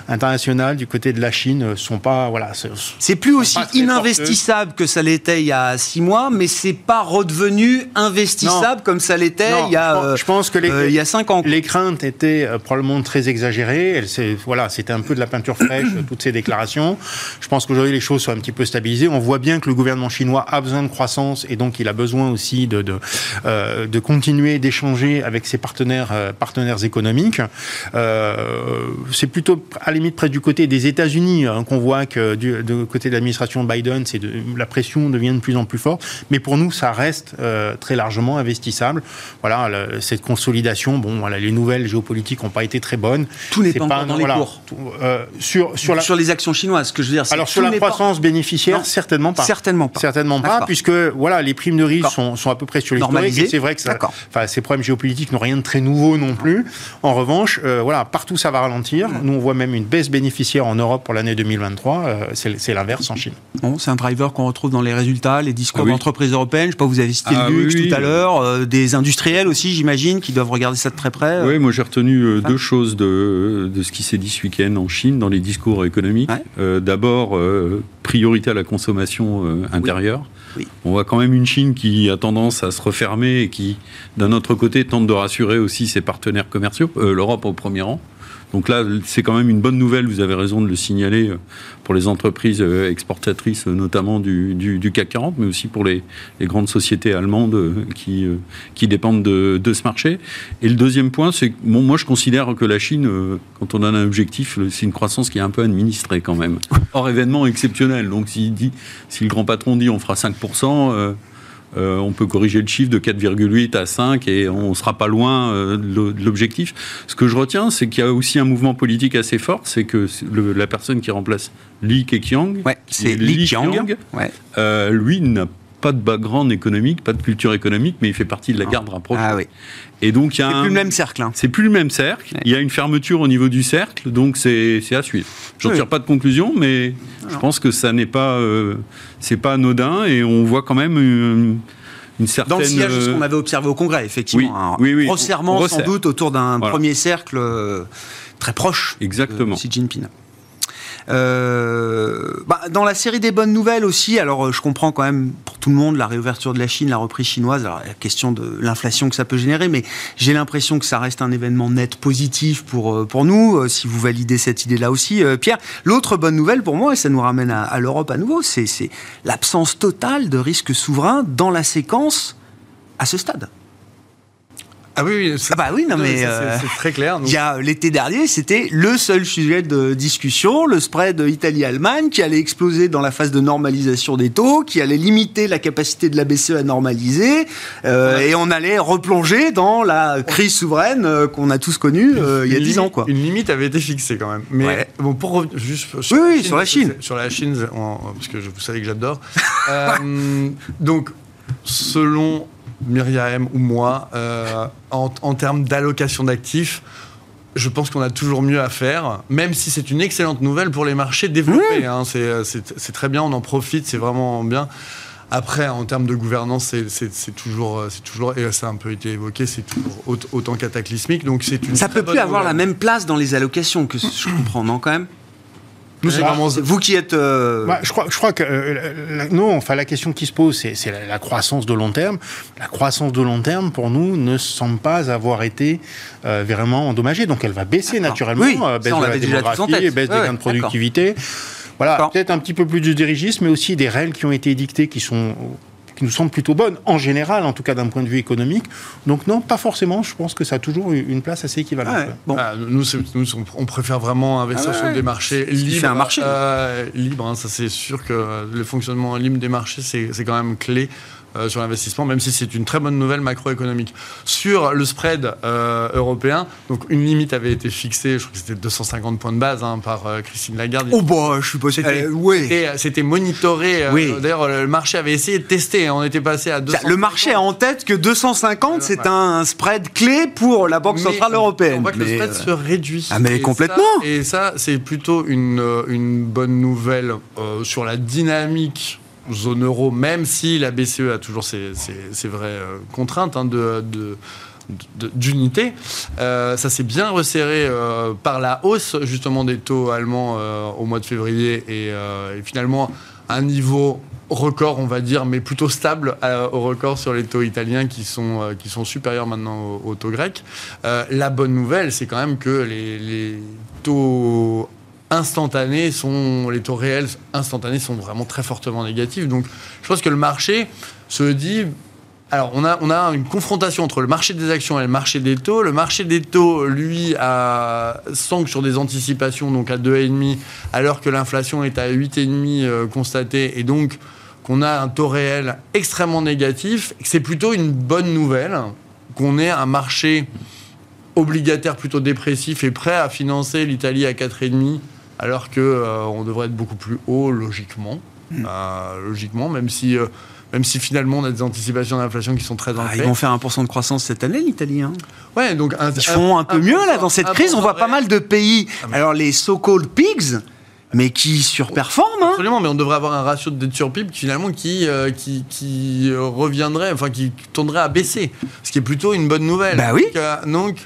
internationales du côté de la Chine sont pas voilà. C'est plus aussi ininvestissable que ça l'était il y a six mois, mais c'est pas redevenu investissable comme ça l'était il y a. Je pense que les, il y a cinq ans. Les craintes étaient probablement très exagérées. Voilà, c'était un peu de la peinture fraîche [coughs] toutes ces déclarations. Je pense qu'aujourd'hui, les choses sont un petit peu stabilisées. On voit bien que le gouvernement chinois a besoin de croissance et donc il a besoin aussi de, de, euh, de continuer d'échanger avec ses partenaires, euh, partenaires économiques. Euh, c'est plutôt, à la limite, près du côté des États-Unis hein, qu'on voit que du, de côté de l'administration Biden, c'est de, la pression devient de plus en plus forte. Mais pour nous, ça reste euh, très largement investissable. Voilà, cette consolidation, bon, voilà, les nouvelles géopolitiques n'ont pas été très bonnes. Tout n'est pas, dans les cours. sur, sur, sur les actions chinoises, ce que je veux dire, alors sur la croissance bénéficiaire, certainement pas. Certainement pas. Certainement pas, puisque voilà, les primes de risque sont, sont, à peu près sur l'historique. Et c'est vrai que ça, ces problèmes géopolitiques n'ont rien de très nouveau non plus. En revanche, euh, voilà, partout ça va ralentir. Nous, on voit même une baisse bénéficiaire en Europe pour l'année 2023. Euh, c'est l'inverse en Chine. Bon, c'est un driver qu'on retrouve dans les résultats, les discours ah d'entreprises européennes. Je sais pas, vous avez cité le ah luxe tout à l'heure, euh, des industriels aussi, j'imagine, qui doivent regarder ça de très près. Oui, moi j'ai retenu deux choses de, de ce qui s'est dit ce week-end en Chine dans les discours économiques. D'abord euh, priorité à la consommation euh, intérieure. On voit quand même une Chine qui a tendance à se refermer et qui, d'un autre côté, tente de rassurer aussi ses partenaires commerciaux, euh, l'Europe au premier rang. Donc là, c'est quand même une bonne nouvelle, vous avez raison de le signaler, euh, pour les entreprises euh, exportatrices, euh, notamment du, CAC 40, mais aussi pour les, grandes sociétés allemandes qui, qui dépendent de, ce marché. Et le deuxième point, c'est que moi je considère que la Chine, quand on a un objectif, c'est une croissance qui est un peu administrée quand même, hors événement exceptionnel. Donc s'il dit, si le grand patron dit on fera 5%, euh, on peut corriger le chiffre de 4,8 à 5 et on ne sera pas loin euh, de l'objectif. Ce que je retiens, c'est qu'il y a aussi un mouvement politique assez fort, c'est que la personne qui remplace Li Keqiang, c'est Li euh, lui n'a pas de background économique, pas de culture économique, mais il fait partie de la ah. garde rapprochée. Ah oui. Et donc il y a c'est plus le même cercle. Hein. C'est plus le même cercle. Il y a une fermeture au niveau du cercle, donc c'est, à suivre. Je ne tire pas de conclusion, mais je pense que ça n'est pas, euh, c'est pas anodin et on voit quand même une, certaine. Dans le sillage de ce qu'on avait observé au Congrès, effectivement. Oui, oui, Resserrement sans doute autour d'un premier cercle euh, très proche. Exactement. De Xi Jinping. Euh, bah, dans la série des bonnes nouvelles aussi, alors euh, je comprends quand même pour tout le monde la réouverture de la Chine, la reprise chinoise, alors la question de l'inflation que ça peut générer, mais j'ai l'impression que ça reste un événement net positif pour, euh, pour nous, si vous validez cette idée-là aussi. Pierre, l'autre bonne nouvelle pour moi, et ça nous ramène à, à l'Europe à nouveau, c'est l'absence totale de risque souverain dans la séquence à ce stade. Ah oui, oui. Ah bah oui, non mais c'est- euh, c'est très clair. il y a l'été dernier, c'était le seul sujet de discussion, le spread Italie-Allemagne qui allait exploser dans la phase de normalisation des taux, qui allait limiter la capacité de la BCE à normaliser, euh, et on allait replonger dans la crise souveraine euh, qu'on a tous connue euh, il y a Une 10 limite- ans, quoi. Une limite avait été fixée quand même. Mais Ouais. bon, pour revenir juste Oui, oui, sur la Chine. Sur la Chine, on- parce que vous savez que j'adore. [laughs] Euh, donc, selon Myriam ou moi, euh, en, en termes d'allocation d'actifs, je pense qu'on a toujours mieux à faire, même si c'est une excellente nouvelle pour les marchés développés. hein. C'est- c'est c'est très bien, on en profite, c'est vraiment bien. Après, en termes de gouvernance, c'est- c'est c'est toujours, c'est toujours, et ça a un peu été évoqué, c'est toujours aut- autant cataclysmique. Donc c'est une Ça peut plus avoir la même place dans les allocations que je comprends, non, quand même? Nous, c'est Bah, vraiment Vous qui êtes... euh, Bah, je, crois, je crois que euh, la- non, enfin la question qui se pose, c'est la, la croissance de long terme. La croissance de long terme, pour nous, ne semble pas avoir été euh, vraiment endommagée. Donc elle va baisser naturellement, Oui, euh, ça, baisse on de la démographie, baisse Ouais, des gains de productivité. Voilà, peut-être un petit peu plus de dirigisme, mais aussi des règles qui ont été édictées qui sont qui nous semblent plutôt bonnes, en général, en tout cas d'un point de vue économique. Donc non, pas forcément. Je pense que ça a toujours eu une place assez équivalente. ouais, ouais. bon. Ah, nous, on préfère vraiment investir Ah ouais, sur des marchés libres. un marché. euh, libre, hein, ça c'est sûr que le fonctionnement libre des marchés, c'est c'est quand même clé. Euh, sur l'investissement, même si c'est une très bonne nouvelle macroéconomique. Sur le spread euh, européen, donc une limite avait été fixée, je crois que c'était 250 points de base hein, par euh, Christine Lagarde. Oh bah, je suis pas... C'était- ouais. C'était- C'était monitoré. Oui. D'ailleurs, le marché avait essayé de tester. hein, On était passé à 200. Le marché a en tête que 250, c'est Ouais. un spread clé pour la Banque Mais Centrale On Européenne. voit que le Mais, spread euh, se réduit. Ah, mais Et complètement. ça- et ça, c'est plutôt une, une bonne nouvelle euh, sur la dynamique zone euro, même si la BCE a toujours ses, ses- vraies euh, contraintes hein, de, de- d'unité. Euh, ça s'est bien resserré euh, par la hausse justement des taux allemands au mois de février et, finalement un niveau record, on va dire, mais plutôt stable au record sur les taux italiens qui sont, qui sont supérieurs maintenant aux, aux taux grecs. La bonne nouvelle, c'est quand même que les, les taux instantanés sont, les taux réels instantanés sont vraiment très fortement négatifs. Donc, je pense que le marché se dit, alors on a, on a une confrontation entre le marché des actions et le marché des taux. Le marché des taux, lui, a, s'ancre sur des anticipations, donc à 2,5, alors que l'inflation est à 8,5 euh, constatée, et donc qu'on a un taux réel extrêmement négatif. C'est plutôt une bonne nouvelle qu'on ait un marché obligataire plutôt dépressif et prêt à financer l'Italie à 4,5 alors que euh, devrait être beaucoup plus haut logiquement. Euh, logiquement, même si, euh, même si finalement on a des anticipations d'inflation qui sont très ah, ancrées. ils vont faire 1% de croissance cette année, l'Italie. hein. Ouais, donc un- Ils font un peu mieux là dans cette crise. On voit pas mal de pays. Ah, Alors les so-called pigs, mais qui surperforment. hein. Absolument, mais on devrait avoir un ratio de dette sur PIB qui, finalement qui, euh, qui, qui euh, reviendrait, enfin qui tournerait à baisser, ce qui est plutôt une bonne nouvelle. Bah oui. Donc, euh, donc,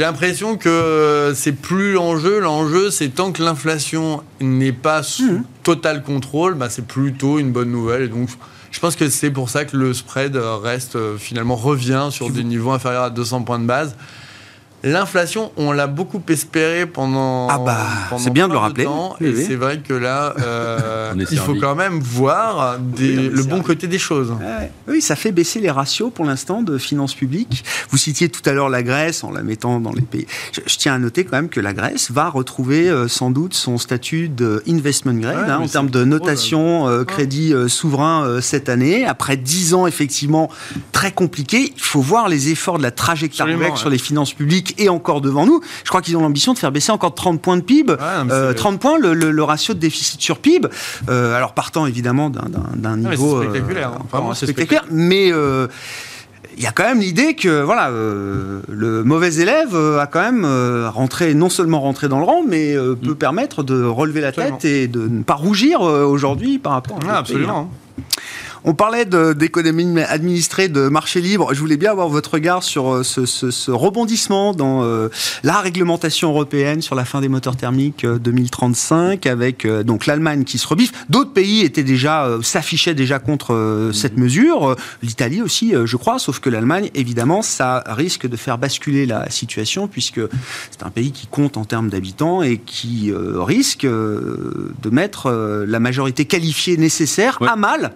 j'ai l'impression que c'est plus l'enjeu. L'enjeu, c'est tant que l'inflation n'est pas sous Mhm. total contrôle, bah, c'est plutôt une bonne nouvelle. Et donc, je pense que c'est pour ça que le spread reste euh, finalement revient sur des niveaux inférieurs à 200 points de base. L'inflation, on l'a beaucoup espéré pendant. Ah bah, pendant c'est bien de le rappeler. temps, Oui, et oui. c'est vrai que là, euh, [laughs] il faut quand même voir des- Oui, le bon côté des choses. Ouais. Oui, ça fait baisser les ratios pour l'instant de finances publiques. Vous citiez tout à l'heure la Grèce en la mettant dans les pays. Je, je tiens à noter quand même que la Grèce va retrouver euh, sans doute son statut d'investment grade Ouais, hein, en termes de notation euh, crédit euh, souverain euh, cette année. Après dix ans effectivement très compliqués, il faut voir les efforts de la trajectoire grecque ouais. sur les finances publiques et encore devant nous. Je crois qu'ils ont l'ambition de faire baisser encore de 30 points de PIB. Ouais, non, mais Euh, c'est- 30 points le, le- le ratio de déficit sur PIB. Euh, alors partant évidemment d'un- niveau spectaculaire, euh, hein. vraiment c'est spectaculaire, mais il y a quand même l'idée que voilà euh, le mauvais élève a quand même euh, rentré non seulement rentré dans le rang, mais euh, peut permettre de relever la Absolument. tête et de ne pas rougir aujourd'hui par rapport. à Ah, absolument. On parlait d'économie administrée, de marché libre. Je voulais bien avoir votre regard sur euh, ce, ce- ce rebondissement dans euh, la réglementation européenne sur la fin des moteurs thermiques euh, 2035, avec euh, donc l'Allemagne qui se rebiffe. D'autres pays étaient déjà euh, s'affichaient déjà contre euh, cette mesure. L'Italie aussi, je crois. Sauf que l'Allemagne, évidemment, ça risque de faire basculer la situation puisque c'est un pays qui compte en termes d'habitants et qui risque de mettre la majorité qualifiée nécessaire Ouais. à mal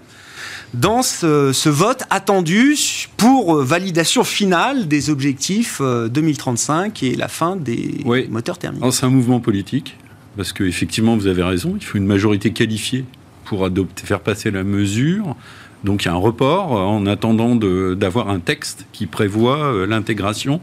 dans ce, ce vote attendu pour validation finale des objectifs 2035 et la fin des Oui. moteurs thermiques. C'est un mouvement politique, parce qu'effectivement, vous avez raison, il faut une majorité qualifiée pour adopter, faire passer la mesure. Donc il y a un report euh, en attendant d'avoir un texte qui prévoit euh, l'intégration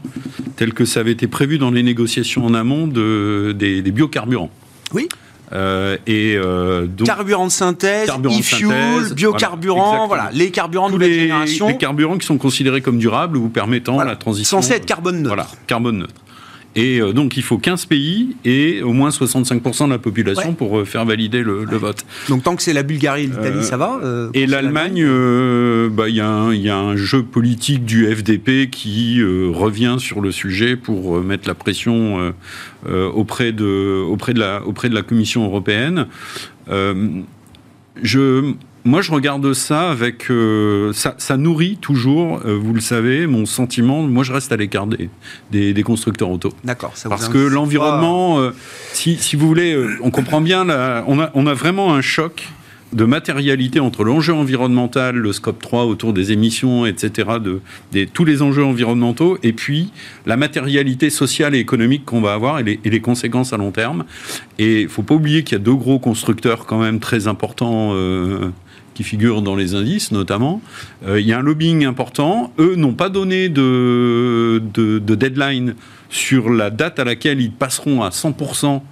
tel que ça avait été prévu dans les négociations en amont de, des, des biocarburants. Oui. Euh, et euh, donc Carburant de synthèse, Carburant e-fuel, biocarburant, voilà, voilà, les carburants de nouvelle les, génération, les carburants qui sont considérés comme durables ou permettant Voilà. la transition. censés être carbone neutre. Voilà, carbone neutre. Et euh, donc il faut 15 pays et au moins 65% de la population Ouais. pour euh, faire valider le, le vote. Donc tant que c'est la Bulgarie et l'Italie, Euh, ça va. euh, Et l'Allemagne, euh, bah, il y, a un- il y a un jeu politique du FDP qui euh, revient sur le sujet pour euh, mettre la pression euh, euh, auprès, de, auprès, de la, auprès de la Commission européenne. Euh, je, moi, je regarde ça avec. euh, ça, ça nourrit toujours, euh, vous le savez, mon sentiment. Moi, je reste à l'écart des, des, des constructeurs auto. D'accord, Parce que l'environnement, euh, si, si vous voulez, on comprend bien, on, a, on a vraiment un choc de matérialité entre l'enjeu environnemental, le scope 3 autour des émissions, etc., de, des, tous les enjeux environnementaux, et puis la matérialité sociale et économique qu'on va avoir et les, et les conséquences à long terme. Et il faut pas oublier qu'il y a deux gros constructeurs quand même très importants euh, qui figurent dans les indices notamment. Euh, il y a un lobbying important. Eux n'ont pas donné de, de, de deadline sur la date à laquelle ils passeront à 100%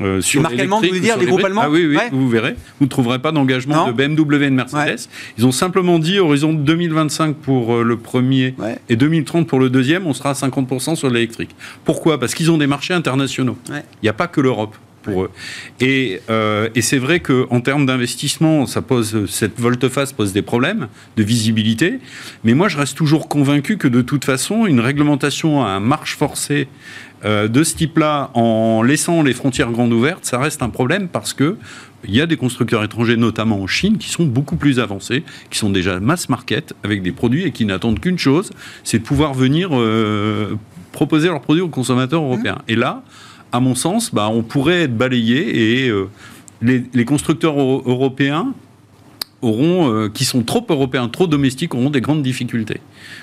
euh, sur marques allemandes, l'électrique vous voulez dire, les groupes allemands Ah oui, oui, Ouais. vous verrez. Vous ne trouverez pas d'engagement de BMW et de Mercedes. Ouais. Ils ont simplement dit horizon 2025 pour euh, le premier Ouais. et 2030 pour le deuxième, on sera à 50% sur l'électrique. Pourquoi? Parce qu'ils ont des marchés internationaux. Il n'y a pas que l'Europe pour eux. Et, euh, et c'est vrai qu'en termes d'investissement, ça pose, cette volte-face pose des problèmes de visibilité. Mais moi, je reste toujours convaincu que de toute façon, une réglementation à marche forcée euh, de ce type-là, en laissant les frontières grandes ouvertes, ça reste un problème parce que il y a des constructeurs étrangers, notamment en Chine, qui sont beaucoup plus avancés, qui sont déjà mass market avec des produits et qui n'attendent qu'une chose, c'est de pouvoir venir euh, proposer leurs produits aux consommateurs européens. Et là, à mon sens, bah, on pourrait être balayé et euh, les, constructeurs euro- européens auront, euh, qui sont trop européens, trop domestiques, auront des grandes difficultés.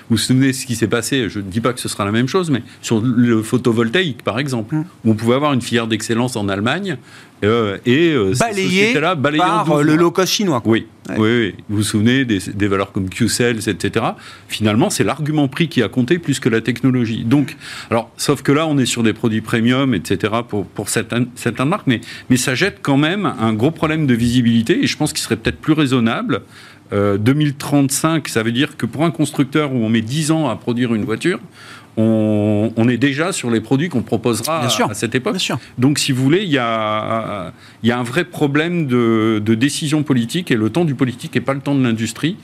Vous vous souvenez de ce qui s'est passé, je ne dis pas que ce sera la même chose, mais sur le photovoltaïque, par exemple, Mm. où on pouvait avoir une filière d'excellence en Allemagne, euh, et euh, ces Balayé sociétés-là balayées en par 12 euh, le mois. low cost chinois. quoi. Oui, Ouais. oui, oui. Vous vous souvenez des, des valeurs comme Q-Cells, etc. Finalement, c'est l'argument prix qui a compté plus que la technologie. Donc, alors, sauf que là, on est sur des produits premium, etc. pour, pour certaines, certaines marques, mais, mais ça jette quand même un gros problème de visibilité et je pense qu'il serait peut-être plus raisonnable. Euh, 2035, ça veut dire que pour un constructeur où on met 10 ans à produire une voiture, on, on est déjà sur les produits qu'on proposera à- cette époque. Donc, si vous voulez, il y a, il y a un vrai problème de, de décision politique et le temps du politique n'est pas le temps de l'industrie.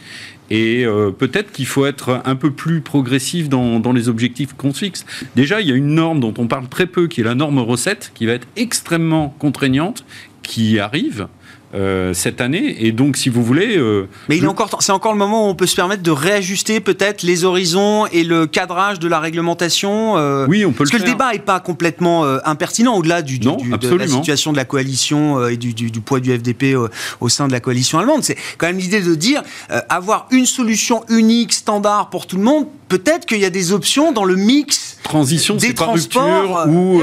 Et euh, peut-être qu'il faut être un peu plus progressif dans, dans les objectifs qu'on se fixe. Déjà, il y a une norme dont on parle très peu, qui est la norme recette, qui va être extrêmement contraignante, qui arrive. Euh, cette année et donc si vous voulez euh, Mais il est le- encore, temps- c'est encore le moment où on peut se permettre de réajuster peut-être les horizons et le cadrage de la réglementation. euh, oui on peut Parce que le le faire débat n'est pas complètement impertinent au-delà du, du- Non, du- de la situation de la coalition et du, poids du FDP au sein de la coalition allemande. C'est quand même l'idée de dire avoir une solution unique, standard pour tout le monde. Peut-être qu'il y a des options dans le mix. transition, Des pas transports, rupture ou,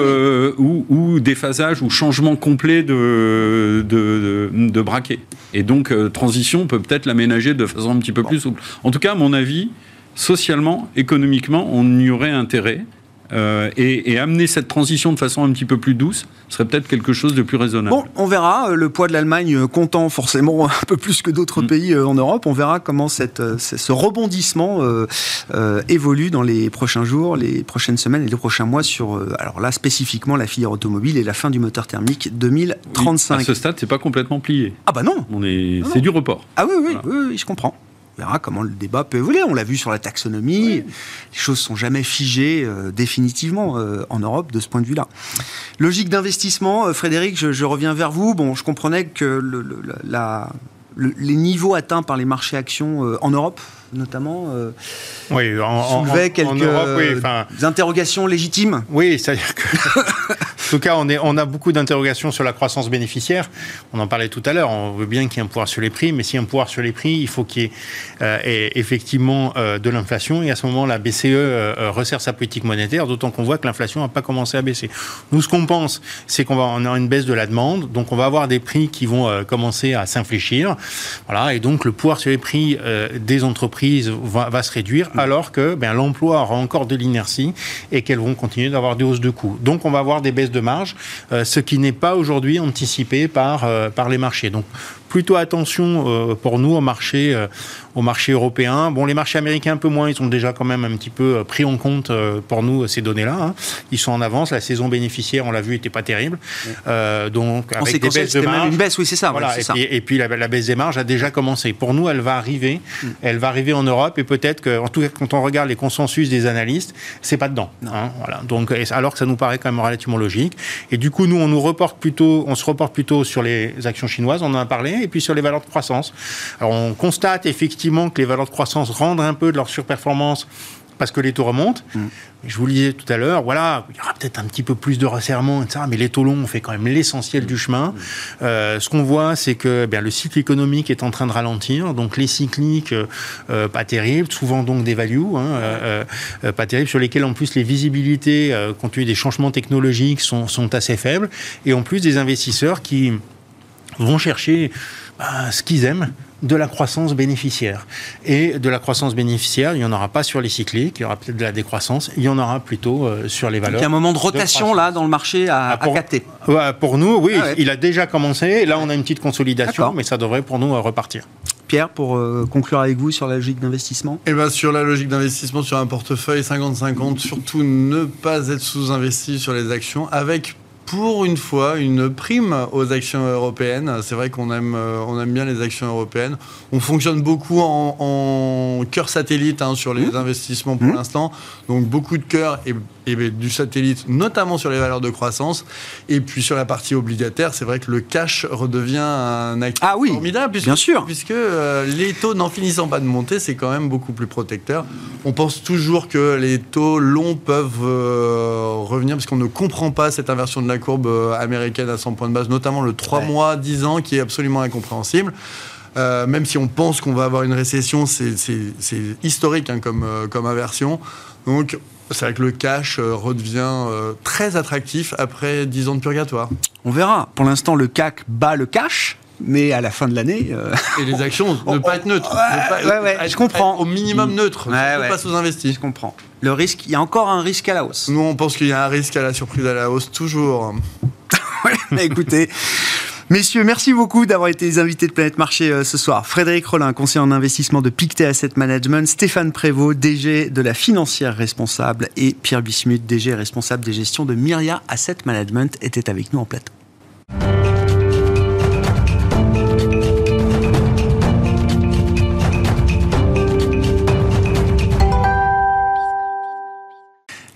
ou, ou déphasage ou changement complet de, de, de, de braquet. Et donc, euh, transition, on peut peut-être l'aménager de façon un petit peu plus souple. En tout cas, à mon avis, socialement, économiquement, on y aurait intérêt. Euh, et, et amener cette transition de façon un petit peu plus douce serait peut-être quelque chose de plus raisonnable. Bon, on verra. euh, Le poids de l'Allemagne euh, comptant forcément [laughs] un peu plus que d'autres Mm. pays en Europe. On verra comment cette, ce rebondissement euh, euh, évolue dans les prochains jours, les prochaines semaines et les prochains mois sur, alors là, spécifiquement la filière automobile et la fin du moteur thermique Oui, 2035. à ce stade, c'est pas complètement plié. Ah bah non On est, Non, c'est du report. Ah oui, oui, Voilà. oui, oui, je comprends. On verra comment le débat peut évoluer. On l'a vu sur la taxonomie. Les choses sont jamais figées euh, définitivement euh, en Europe de ce point de vue-là. Logique d'investissement, euh, Frédéric, je, je reviens vers vous. Bon, je comprenais que le- le- la- le- les niveaux atteints par les marchés actions en Europe, notamment, euh, Oui, en, en- soulevaient en- quelques en Europe, oui, enfin, interrogations légitimes. oui, c'est-à-dire que [laughs] tout cas, on, a beaucoup d'interrogations sur la croissance bénéficiaire. On en parlait tout à l'heure. On veut bien qu'il y ait un pouvoir sur les prix, mais s'il y a un pouvoir sur les prix, il faut qu'il y ait euh, effectivement euh, de l'inflation. Et à ce moment, la BCE euh, resserre sa politique monétaire, d'autant qu'on voit que l'inflation n'a pas commencé à baisser. Nous, ce qu'on pense, c'est qu'on va en avoir une baisse de la demande, donc on va avoir des prix qui vont commencer à s'infléchir. Voilà, et donc le pouvoir sur les prix des entreprises va, va, se réduire, alors que ben, l'emploi aura encore de l'inertie et qu'elles vont continuer d'avoir des hausses de coûts. Donc on va avoir des baisses de marge, ce qui n'est pas aujourd'hui anticipé par, par les marchés. Donc plutôt attention euh, pour nous au marché, euh, au marché européen. Bon, les marchés américains un peu moins, ils sont déjà quand même un petit peu euh, pris en compte pour nous ces données-là. Hein. Ils sont en avance. La saison bénéficiaire, on l'a vu, n'était pas terrible. donc avec des baisses de marge, une baisse, oui, c'est ça. Voilà. et, Puis, et, puis, la, baisse des marges a déjà commencé. Pour nous, elle va arriver. Mm. Elle va arriver en Europe et peut-être que, en tout cas, quand on regarde les consensus des analystes, c'est pas dedans. Hein, voilà. Donc, alors que ça nous paraît quand même relativement logique. Et du coup, nous, on nous reporte plutôt, on se reporte plutôt sur les actions chinoises. On en a parlé et puis sur les valeurs de croissance. Alors on constate effectivement que les valeurs de croissance rendent un peu de leur surperformance parce que les taux remontent. Mm. Je vous le disais tout à l'heure, voilà, il y aura peut-être un petit peu plus de resserrement, etc., mais les taux longs, on fait quand même l'essentiel du chemin. Mm. Euh, ce qu'on voit, c'est que eh le cycle économique est en train de ralentir, donc les cycliques, euh, pas terribles, souvent donc des values, hein, euh, pas terribles, sur lesquels en plus les visibilités, compte tenu des changements technologiques, sont, sont assez faibles, et en plus des investisseurs qui vont chercher bah, ce qu'ils aiment, de la croissance bénéficiaire. Et de la croissance bénéficiaire, il n'y en aura pas sur les cycliques, il y aura peut-être de la décroissance, il y en aura plutôt euh, sur les valeurs. il y a un moment de rotation là dans le marché à, ah, pour, capter. pour nous, oui, ah il a déjà commencé. Là, on a une petite consolidation, mais ça devrait pour nous euh, repartir. Pierre, pour euh, conclure avec vous sur la logique d'investissement? Eh ben, Sur la logique d'investissement, sur un portefeuille 50-50, surtout ne pas être sous-investi sur les actions, avec pour une fois une prime aux actions européennes. C'est vrai qu'on aime, euh, on aime bien les actions européennes. On fonctionne beaucoup en, cœur satellite hein, sur les mmh. investissements pour mmh. l'instant. Donc beaucoup de cœur et, du satellite, notamment sur les valeurs de croissance. Et puis sur la partie obligataire, c'est vrai que le cash redevient un actif ah oui, formidable. Puisque, bien sûr. Puisque euh, les taux n'en finissant pas de monter, c'est quand même beaucoup plus protecteur. On pense toujours que les taux longs peuvent euh, revenir parce qu'on ne comprend pas cette inversion de la courbe euh, américaine à 100 points de base, notamment le 3 mois, 10 ans, qui est absolument incompréhensible. Euh, même si on pense qu'on va avoir une récession, c'est historique hein, comme, comme inversion. Donc, c'est vrai que le cash redevient très attractif après 10 ans de purgatoire. On verra. Pour l'instant, le CAC bat le cash mais à la fin de l'année. [laughs] Et les actions ne pas être neutres. je comprends. au minimum neutre. Ouais, pas sous-investi. Je comprends. Le risque, il y a encore un risque à la hausse. Nous, on pense qu'il y a un risque à la surprise à la hausse, toujours. [laughs] mais écoutez. Messieurs, merci beaucoup d'avoir été les invités de Planète Marché euh, ce soir. Frédéric Rollin, conseiller en investissement de Pictet Asset Management, Stéphane Prévost, DG de la financière responsable, et Pierre Bismuth, DG responsable des gestions de Myria Asset Management, étaient avec nous en plateau.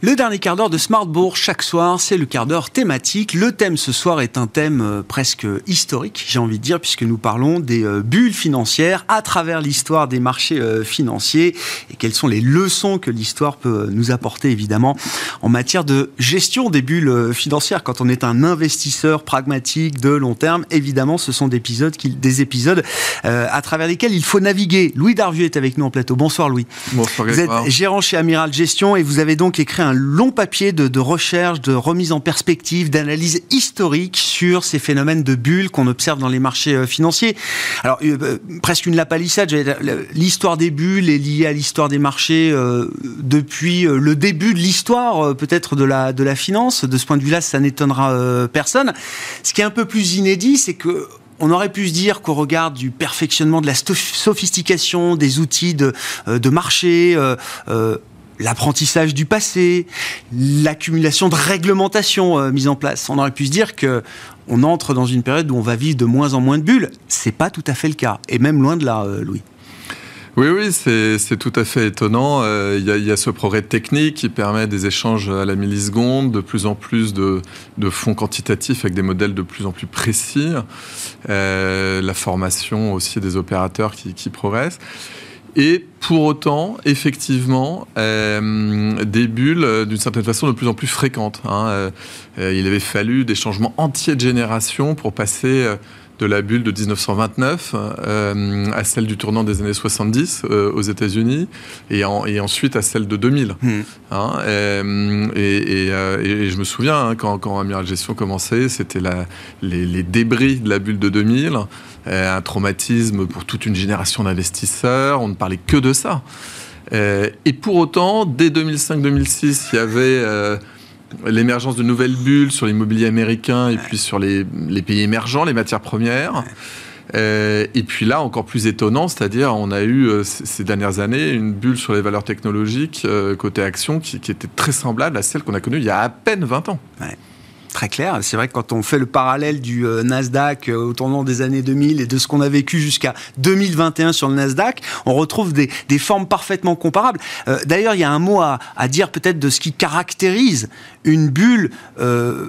Le dernier quart d'heure de Smartbourg chaque soir, c'est le quart d'heure thématique. Le thème ce soir est un thème euh, presque historique, j'ai envie de dire, puisque nous parlons des euh, bulles financières à travers l'histoire des marchés euh, financiers et quelles sont les leçons que l'histoire peut nous apporter évidemment en matière de gestion des bulles financières. Quand on est un investisseur pragmatique de long terme, évidemment, ce sont des épisodes, des épisodes à travers lesquels il faut naviguer. Louis Darvieux est avec nous en plateau. Bonsoir Louis. Bonsoir. Vous êtes gérant chez Amiral Gestion et vous avez donc écrit un un long papier de, recherche, de remise en perspective, d'analyse historique sur ces phénomènes de bulles qu'on observe dans les marchés euh, financiers. Alors, euh, euh, presque une lapalissade. L'histoire des bulles est liée à l'histoire des marchés depuis le début de l'histoire, peut-être de la, finance. De ce point de vue-là, ça n'étonnera personne. Ce qui est un peu plus inédit, c'est que on aurait pu se dire qu'au regard du perfectionnement de la sophistication des outils de marché, l'apprentissage du passé, l'accumulation de réglementations euh, mises en place. On aurait pu se dire que on entre dans une période où on va vivre de moins en moins de bulles. C'est pas tout à fait le cas, et même loin de là, euh, Louis. Oui, oui, c'est tout à fait étonnant. Euh, il y, a ce progrès technique qui permet des échanges à la milliseconde, de plus en plus de, fonds quantitatifs avec des modèles de plus en plus précis, la formation aussi des opérateurs qui, qui progressent. Et pour autant, effectivement, euh, des bulles, euh, d'une certaine façon, de plus en plus fréquentes. Hein. Euh, il avait fallu des changements entiers de génération pour passer de la bulle de 1929 à celle du tournant des années 70 aux États-Unis et, ensuite à celle de 2000. Hmm. Hein. et, je me souviens, hein, quand, quand Amiral Gestion commençait, c'était les, les, débris de la bulle de 2000. Euh, un traumatisme pour toute une génération d'investisseurs. On ne parlait que de ça. Euh, et pour autant, dès 2005-2006, il y avait euh, l'émergence de nouvelles bulles sur l'immobilier américain et puis sur les, pays émergents, les matières premières. et puis là, encore plus étonnant, c'est-à-dire on a eu ces dernières années une bulle sur les valeurs technologiques côté action qui, était très semblable à celle qu'on a connue il y a à peine 20 ans C'est vrai que quand on fait le parallèle du euh, Nasdaq euh, au tournant des années 2000 et de ce qu'on a vécu jusqu'à 2021 sur le Nasdaq, on retrouve des, formes parfaitement comparables. Euh, d'ailleurs, il y a un mot à, dire peut-être de ce qui caractérise une bulle,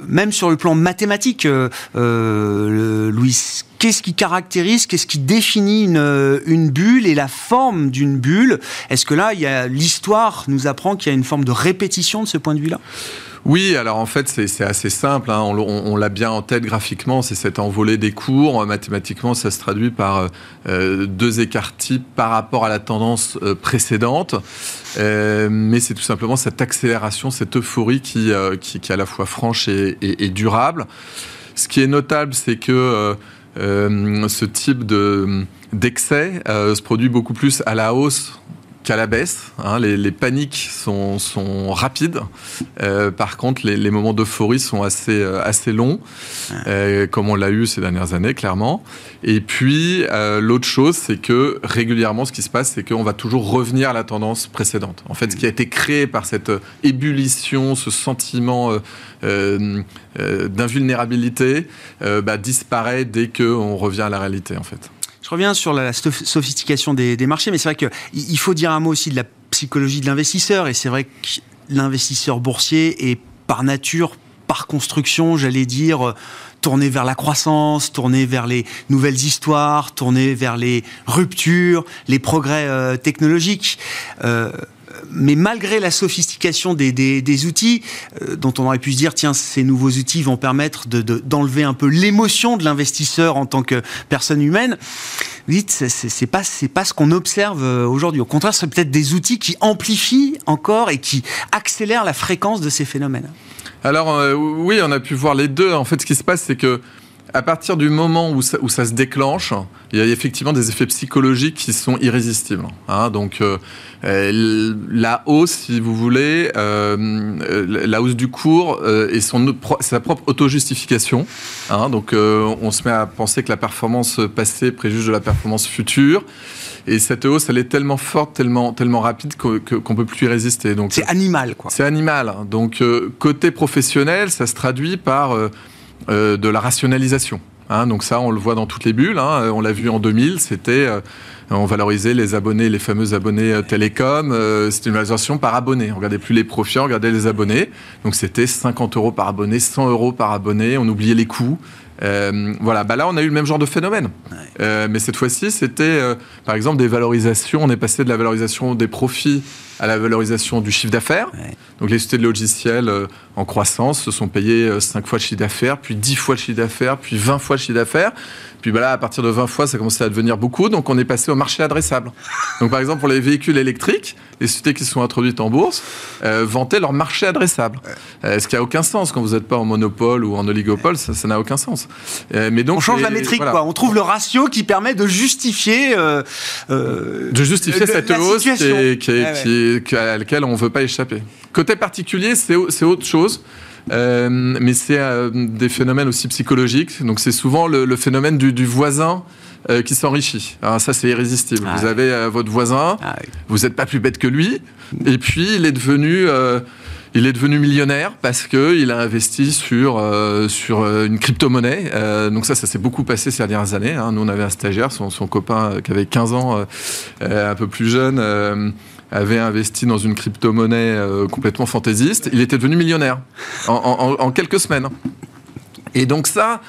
même sur le plan mathématique, Louis. Qu'est-ce qui caractérise, qu'est-ce qui définit une, une bulle et la forme d'une bulle? Est-ce que là, l'histoire nous apprend qu'il y a une forme de répétition de ce point de vue-là? Oui, alors en fait, c'est assez simple. Hein. On, l'a bien en tête graphiquement. C'est cette envolée des cours. Mathématiquement, ça se traduit par euh, deux écarts types par rapport à la tendance euh, précédente. Euh, mais c'est tout simplement cette accélération, cette euphorie qui, qui, est à la fois franche et, et durable. Ce qui est notable, c'est que ce type d'excès se produit beaucoup plus à la hausse qu'à la baisse. Hein, les, paniques sont, sont rapides. Euh, par contre, les, moments d'euphorie sont assez, euh, assez longs, euh, comme on l'a eu ces dernières années, clairement. Et puis, l'autre chose, c'est que régulièrement, ce qui se passe, c'est qu'on va toujours revenir à la tendance précédente. En fait, ce qui a été créé par cette ébullition, ce sentiment d'invulnérabilité, bah, disparaît dès qu'on revient à la réalité, en fait. Je reviens sur la sophistication des, marchés, mais c'est vrai qu'il faut dire un mot aussi de la psychologie de l'investisseur. Et c'est vrai que l'investisseur boursier est par nature, par construction, j'allais dire, tourné vers la croissance, tourné vers les nouvelles histoires, tourné vers les ruptures, les progrès euh, technologiques. Euh, mais malgré la sophistication des, outils, euh, dont on aurait pu se dire, tiens, ces nouveaux outils vont permettre d'enlever un peu l'émotion de l'investisseur en tant que personne humaine, vous dites, c'est pas, pas ce qu'on observe euh, aujourd'hui. Au contraire, c'est peut-être des outils qui amplifient encore et qui accélèrent la fréquence de ces phénomènes. Alors euh, oui, on a pu voir les deux. En fait, ce qui se passe, c'est que à partir du moment où ça, se déclenche, il y a effectivement des effets psychologiques qui sont irrésistibles. Hein. donc euh, euh, la hausse, si vous voulez, euh, la hausse du cours et son, sa propre auto-justification. Hein. donc on se met à penser que la performance passée préjuge de la performance future. Et cette hausse, elle est tellement forte, tellement, tellement rapide qu'on ne peut plus y résister. c'est animal, quoi. C'est animal. Donc côté professionnel, ça se traduit par euh, de la rationalisation. Hein. donc ça, on le voit dans toutes les bulles. Hein. on l'a vu en 2000, c'était euh, on valorisait les abonnés, les fameux abonnés euh, télécom. c'était une valorisation par abonné. On regardait plus les profits, on regardait les abonnés. Donc c'était 50 euros par abonné, 100 euros par abonné. On oubliait les coûts. voilà, bah là on a eu le même genre de phénomène. mais cette fois-ci, c'était par exemple des valorisations. On est passé de la valorisation des profits à la valorisation du chiffre d'affaires. Donc les sociétés de logiciels euh, en croissance se sont payées 5 euh, fois le chiffre d'affaires, puis 10 fois le chiffre d'affaires, puis 20 fois le chiffre d'affaires. Puis bah là, à partir de 20 fois, ça commençait à devenir beaucoup, donc on est passé au marché adressable. Donc par exemple, pour les véhicules électriques, les sociétés qui sont introduites en bourse euh, vantaient leur marché adressable. ce qui n'a aucun sens quand vous n'êtes pas en monopole ou en oligopole, ça n'a aucun sens. mais donc, on change la métrique, quoi. On trouve le ratio qui permet de justifier... de justifier cette hausse qui est, à laquelle on ne veut pas échapper. Côté particulier, c'est autre chose. Euh, mais c'est euh, des phénomènes aussi psychologiques. Donc c'est souvent le, phénomène du, voisin euh, qui s'enrichit. Alors ça c'est irrésistible. Ah vous avez votre voisin, ah vous n'êtes pas plus bête que lui, et puis il est devenu il est devenu millionnaire parce qu'il a investi sur, sur une crypto-monnaie. donc ça, ça s'est beaucoup passé ces dernières années. Hein. Nous, on avait un stagiaire, son, son copain qui avait 15 ans, un peu plus jeune avait investi dans une crypto-monnaie euh, complètement fantaisiste, il était devenu millionnaire en, quelques semaines. Et donc ça,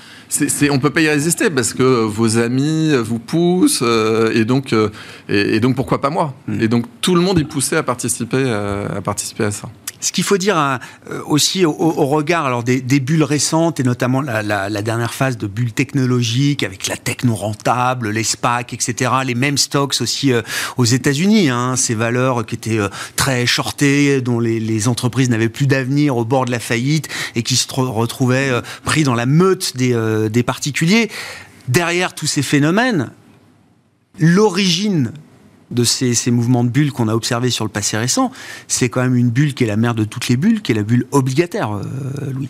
on ne peut pas y résister parce que vos amis vous poussent euh, et, donc, euh, et, donc pourquoi pas moi? Mm. Et donc tout le monde est poussé à participer, euh, à participer à ça. Ce qu'il faut dire hein, euh, aussi au, regard alors des, bulles récentes et notamment la, dernière phase de bulles technologiques avec la techno rentable, les SPAC, etc. Les mêmes stocks aussi euh, aux États-Unis, hein, ces valeurs qui étaient euh, très shortées, dont les, entreprises n'avaient plus d'avenir au bord de la faillite et qui se retrouvaient pris dans la meute des particuliers. Derrière tous ces phénomènes, l'origine de ces, mouvements de bulles qu'on a observés sur le passé récent, c'est quand même une bulle qui est la mère de toutes les bulles, qui est la bulle obligataire, euh, Louis.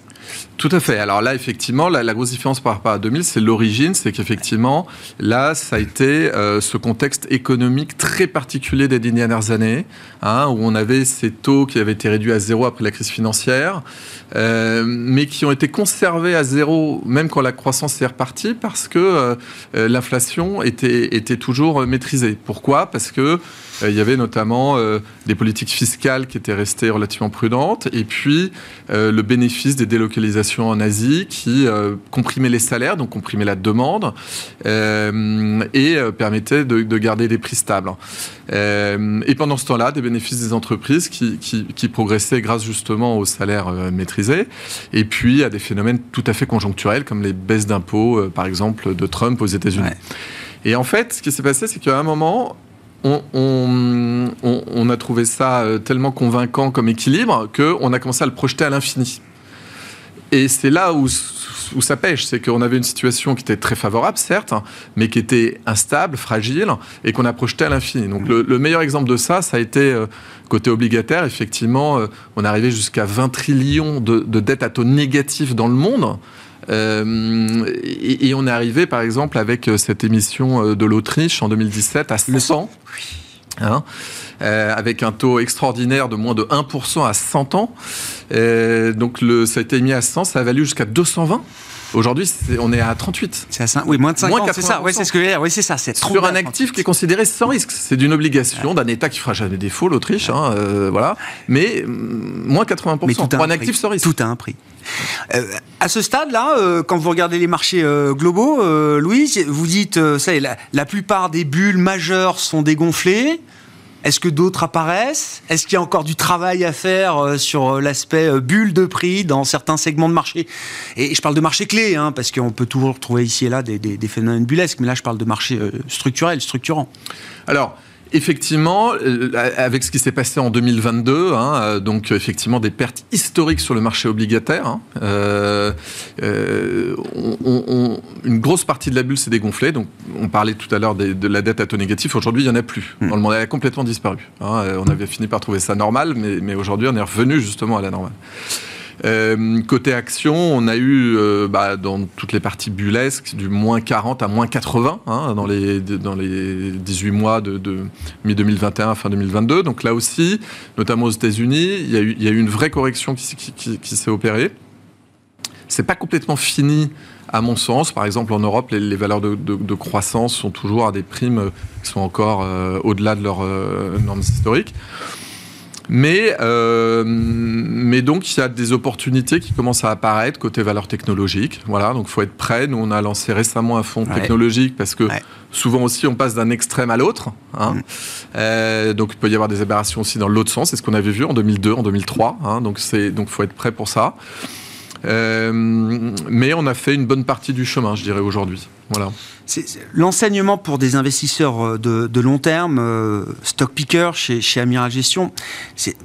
Tout à fait. Alors là, effectivement, la, grosse différence par rapport à 2000, c'est l'origine, c'est qu'effectivement, là, ça a été euh, ce contexte économique très particulier des dernières années, hein, où on avait ces taux qui avaient été réduits à zéro après la crise financière, euh, mais qui ont été conservés à zéro même quand la croissance est repartie, parce que l'inflation était, toujours maîtrisée. Pourquoi? Parce que euh, il y avait notamment euh, des politiques fiscales qui étaient restées relativement prudentes, et puis euh, le bénéfice des délocalisations en Asie qui comprimait les salaires, donc comprimait la demande, et permettait de, garder des prix stables. et pendant ce temps-là, des bénéfices des entreprises qui, qui, progressaient grâce justement aux salaires maîtrisés, et puis à des phénomènes tout à fait conjoncturels comme les baisses d'impôts, par exemple, de Trump aux États-Unis. Et en fait, ce qui s'est passé, c'est qu'à un moment, on, a trouvé ça euh, tellement convaincant comme équilibre qu'on a commencé à le projeter à l'infini. Et c'est là où, ça pêche, c'est qu'on avait une situation qui était très favorable, certes, mais qui était instable, fragile, et qu'on a projeté à l'infini. Donc le, meilleur exemple de ça, ça a été euh, côté obligataire. Effectivement, euh, on arrivé jusqu'à 20 trillions de, de dettes à taux négatifs dans le monde. Euh, et, on est arrivé, par exemple, avec euh, cette émission euh, de l'Autriche en 2017 à 100 Hein, avec un taux extraordinaire de moins de 1% à 100 ans. donc le, ça a été mis à 100, ça a valu jusqu'à 220. Aujourd'hui, on est à 38. C'est à oui, moins de 50, c'est ça. Oui, c'est ce que oui, c'est ça. C'est sur un actif qui est considéré sans risque. C'est d'une obligation d'un État qui fera jamais défaut, l'Autriche, hein, voilà. Mais mm, moins 80 Mais pour un, actif sans risque. Tout a un prix. Euh, à ce stade-là, euh, quand vous regardez les marchés euh, globaux, Louis, vous dites, ça la, la plupart des bulles majeures sont dégonflées. Est-ce que d'autres apparaissent? Est-ce qu'il y a encore du travail à faire sur l'aspect bulle de prix dans certains segments de marché? Et je parle de marché clé, hein, parce qu'on peut toujours trouver ici et là des, des, phénomènes bullesques, mais là je parle de marché structurel, structurant. Alors, Effectivement, euh, avec ce qui s'est passé en 2022, hein, euh, donc effectivement des pertes historiques sur le marché obligataire. Hein, euh, une grosse partie de la bulle s'est dégonflée. Donc, on parlait tout à l'heure de, la dette à taux négatif. Aujourd'hui, il n'y en a plus. Hmm. Dans le monde, elle a complètement disparu. Hein, on avait fini par trouver ça normal, mais, mais aujourd'hui, on est revenu justement à la normale. Euh, côté action, on a eu euh, bah, dans toutes les parties bullesques du moins 40 à moins 80 hein, dans, les, dans les 18 mois de, mi-2021 à fin 2022. Donc là aussi, notamment aux États-Unis, il y, a eu, il y a eu une vraie correction qui, qui, s'est opérée. C'est pas complètement fini à mon sens. Par exemple, en Europe, les, valeurs de, de, croissance sont toujours à des primes qui sont encore euh, au-delà de leurs normes historiques. Mais, euh, mais donc, il y a des opportunités qui commencent à apparaître côté valeurs technologiques. Voilà, donc il faut être prêt. Nous, on a lancé récemment un fonds technologique parce que souvent aussi, on passe d'un extrême à l'autre. Hein. Mm. Euh, donc, il peut y avoir des aberrations aussi dans l'autre sens. C'est ce qu'on avait vu en 2002, en 2003. Hein. Donc, il faut être prêt pour ça. Euh, mais on a fait une bonne partie du chemin, je dirais, aujourd'hui. Voilà. L'enseignement pour des investisseurs euh, de, long terme, euh, stock picker chez, chez Amiral Gestion, c'est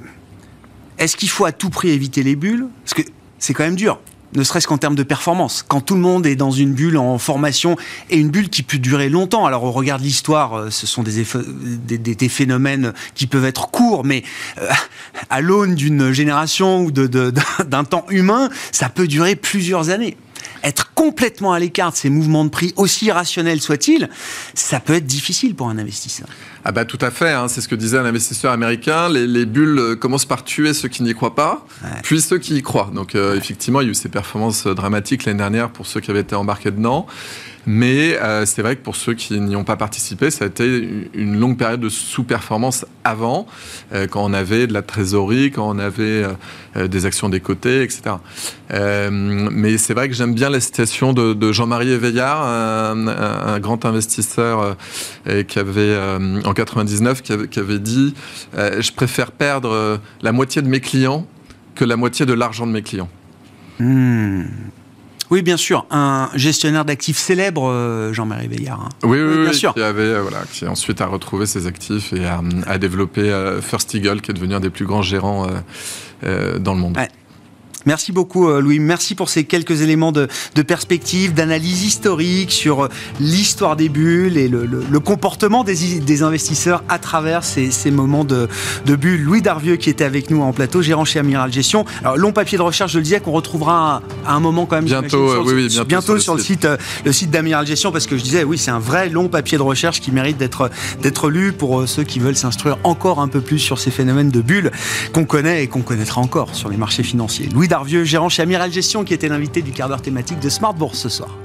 est-ce qu'il faut à tout prix éviter les bulles? Parce que c'est quand même dur ne serait-ce qu'en termes de performance. Quand tout le monde est dans une bulle en formation et une bulle qui peut durer longtemps. Alors on regarde l'histoire, euh, ce sont des, des, phénomènes qui peuvent être courts, mais euh, à l'aune d'une génération ou d'un temps humain, ça peut durer plusieurs années être complètement à l'écart de ces mouvements de prix, aussi irrationnels soient-ils, ça peut être difficile pour un investisseur. Ah bah tout à fait, hein. c'est ce que disait un investisseur américain, les, bulles euh, commencent par tuer ceux qui n'y croient pas, puis ceux qui y croient. Donc euh, effectivement, il y a eu ces performances euh, dramatiques l'année dernière pour ceux qui avaient été embarqués dedans. Mais euh, c'est vrai que pour ceux qui n'y ont pas participé, ça a été une longue période de sous-performance avant, euh, quand on avait de la trésorerie, quand on avait euh, des actions des côtés, etc. mais c'est vrai que j'aime bien la citation de, Jean-Marie Éveillard, un, grand investisseur qui avait en 99, qui avait, qui avait dit Je préfère perdre la moitié de mes clients que la moitié de l'argent de mes clients. Hmm. Oui, bien sûr, un gestionnaire d'actifs célèbre, euh, Jean-Marie Veillard. Hein. Oui, oui, bien sûr. Qui, avait, euh, voilà, qui ensuite a retrouvé ses actifs et a, développé euh, First Eagle, qui est devenu un des plus grands gérants dans le monde. Merci beaucoup, euh, Louis. Merci pour ces quelques éléments de, perspective, d'analyse historique sur euh, l'histoire des bulles et le, comportement des, investisseurs à travers ces, moments de, bulles. Louis Darvieux, qui était avec nous en plateau, gérant chez Amiral Gestion. Alors, long papier de recherche, je le disais, qu'on retrouvera à, un moment quand même. Bientôt, sur, oui, bientôt, sur, le site, euh, le site d'Amiral Gestion, parce que je disais, oui, c'est un vrai long papier de recherche qui mérite d'être d'être lu pour ceux qui veulent s'instruire encore un peu plus sur ces phénomènes de bulles qu'on connaît et qu'on connaîtra encore sur les marchés financiers. Louis Darvieux, gérant chez Amiral Gestion, qui était l'invité du quart d'heure thématique de Smart Bourse ce soir.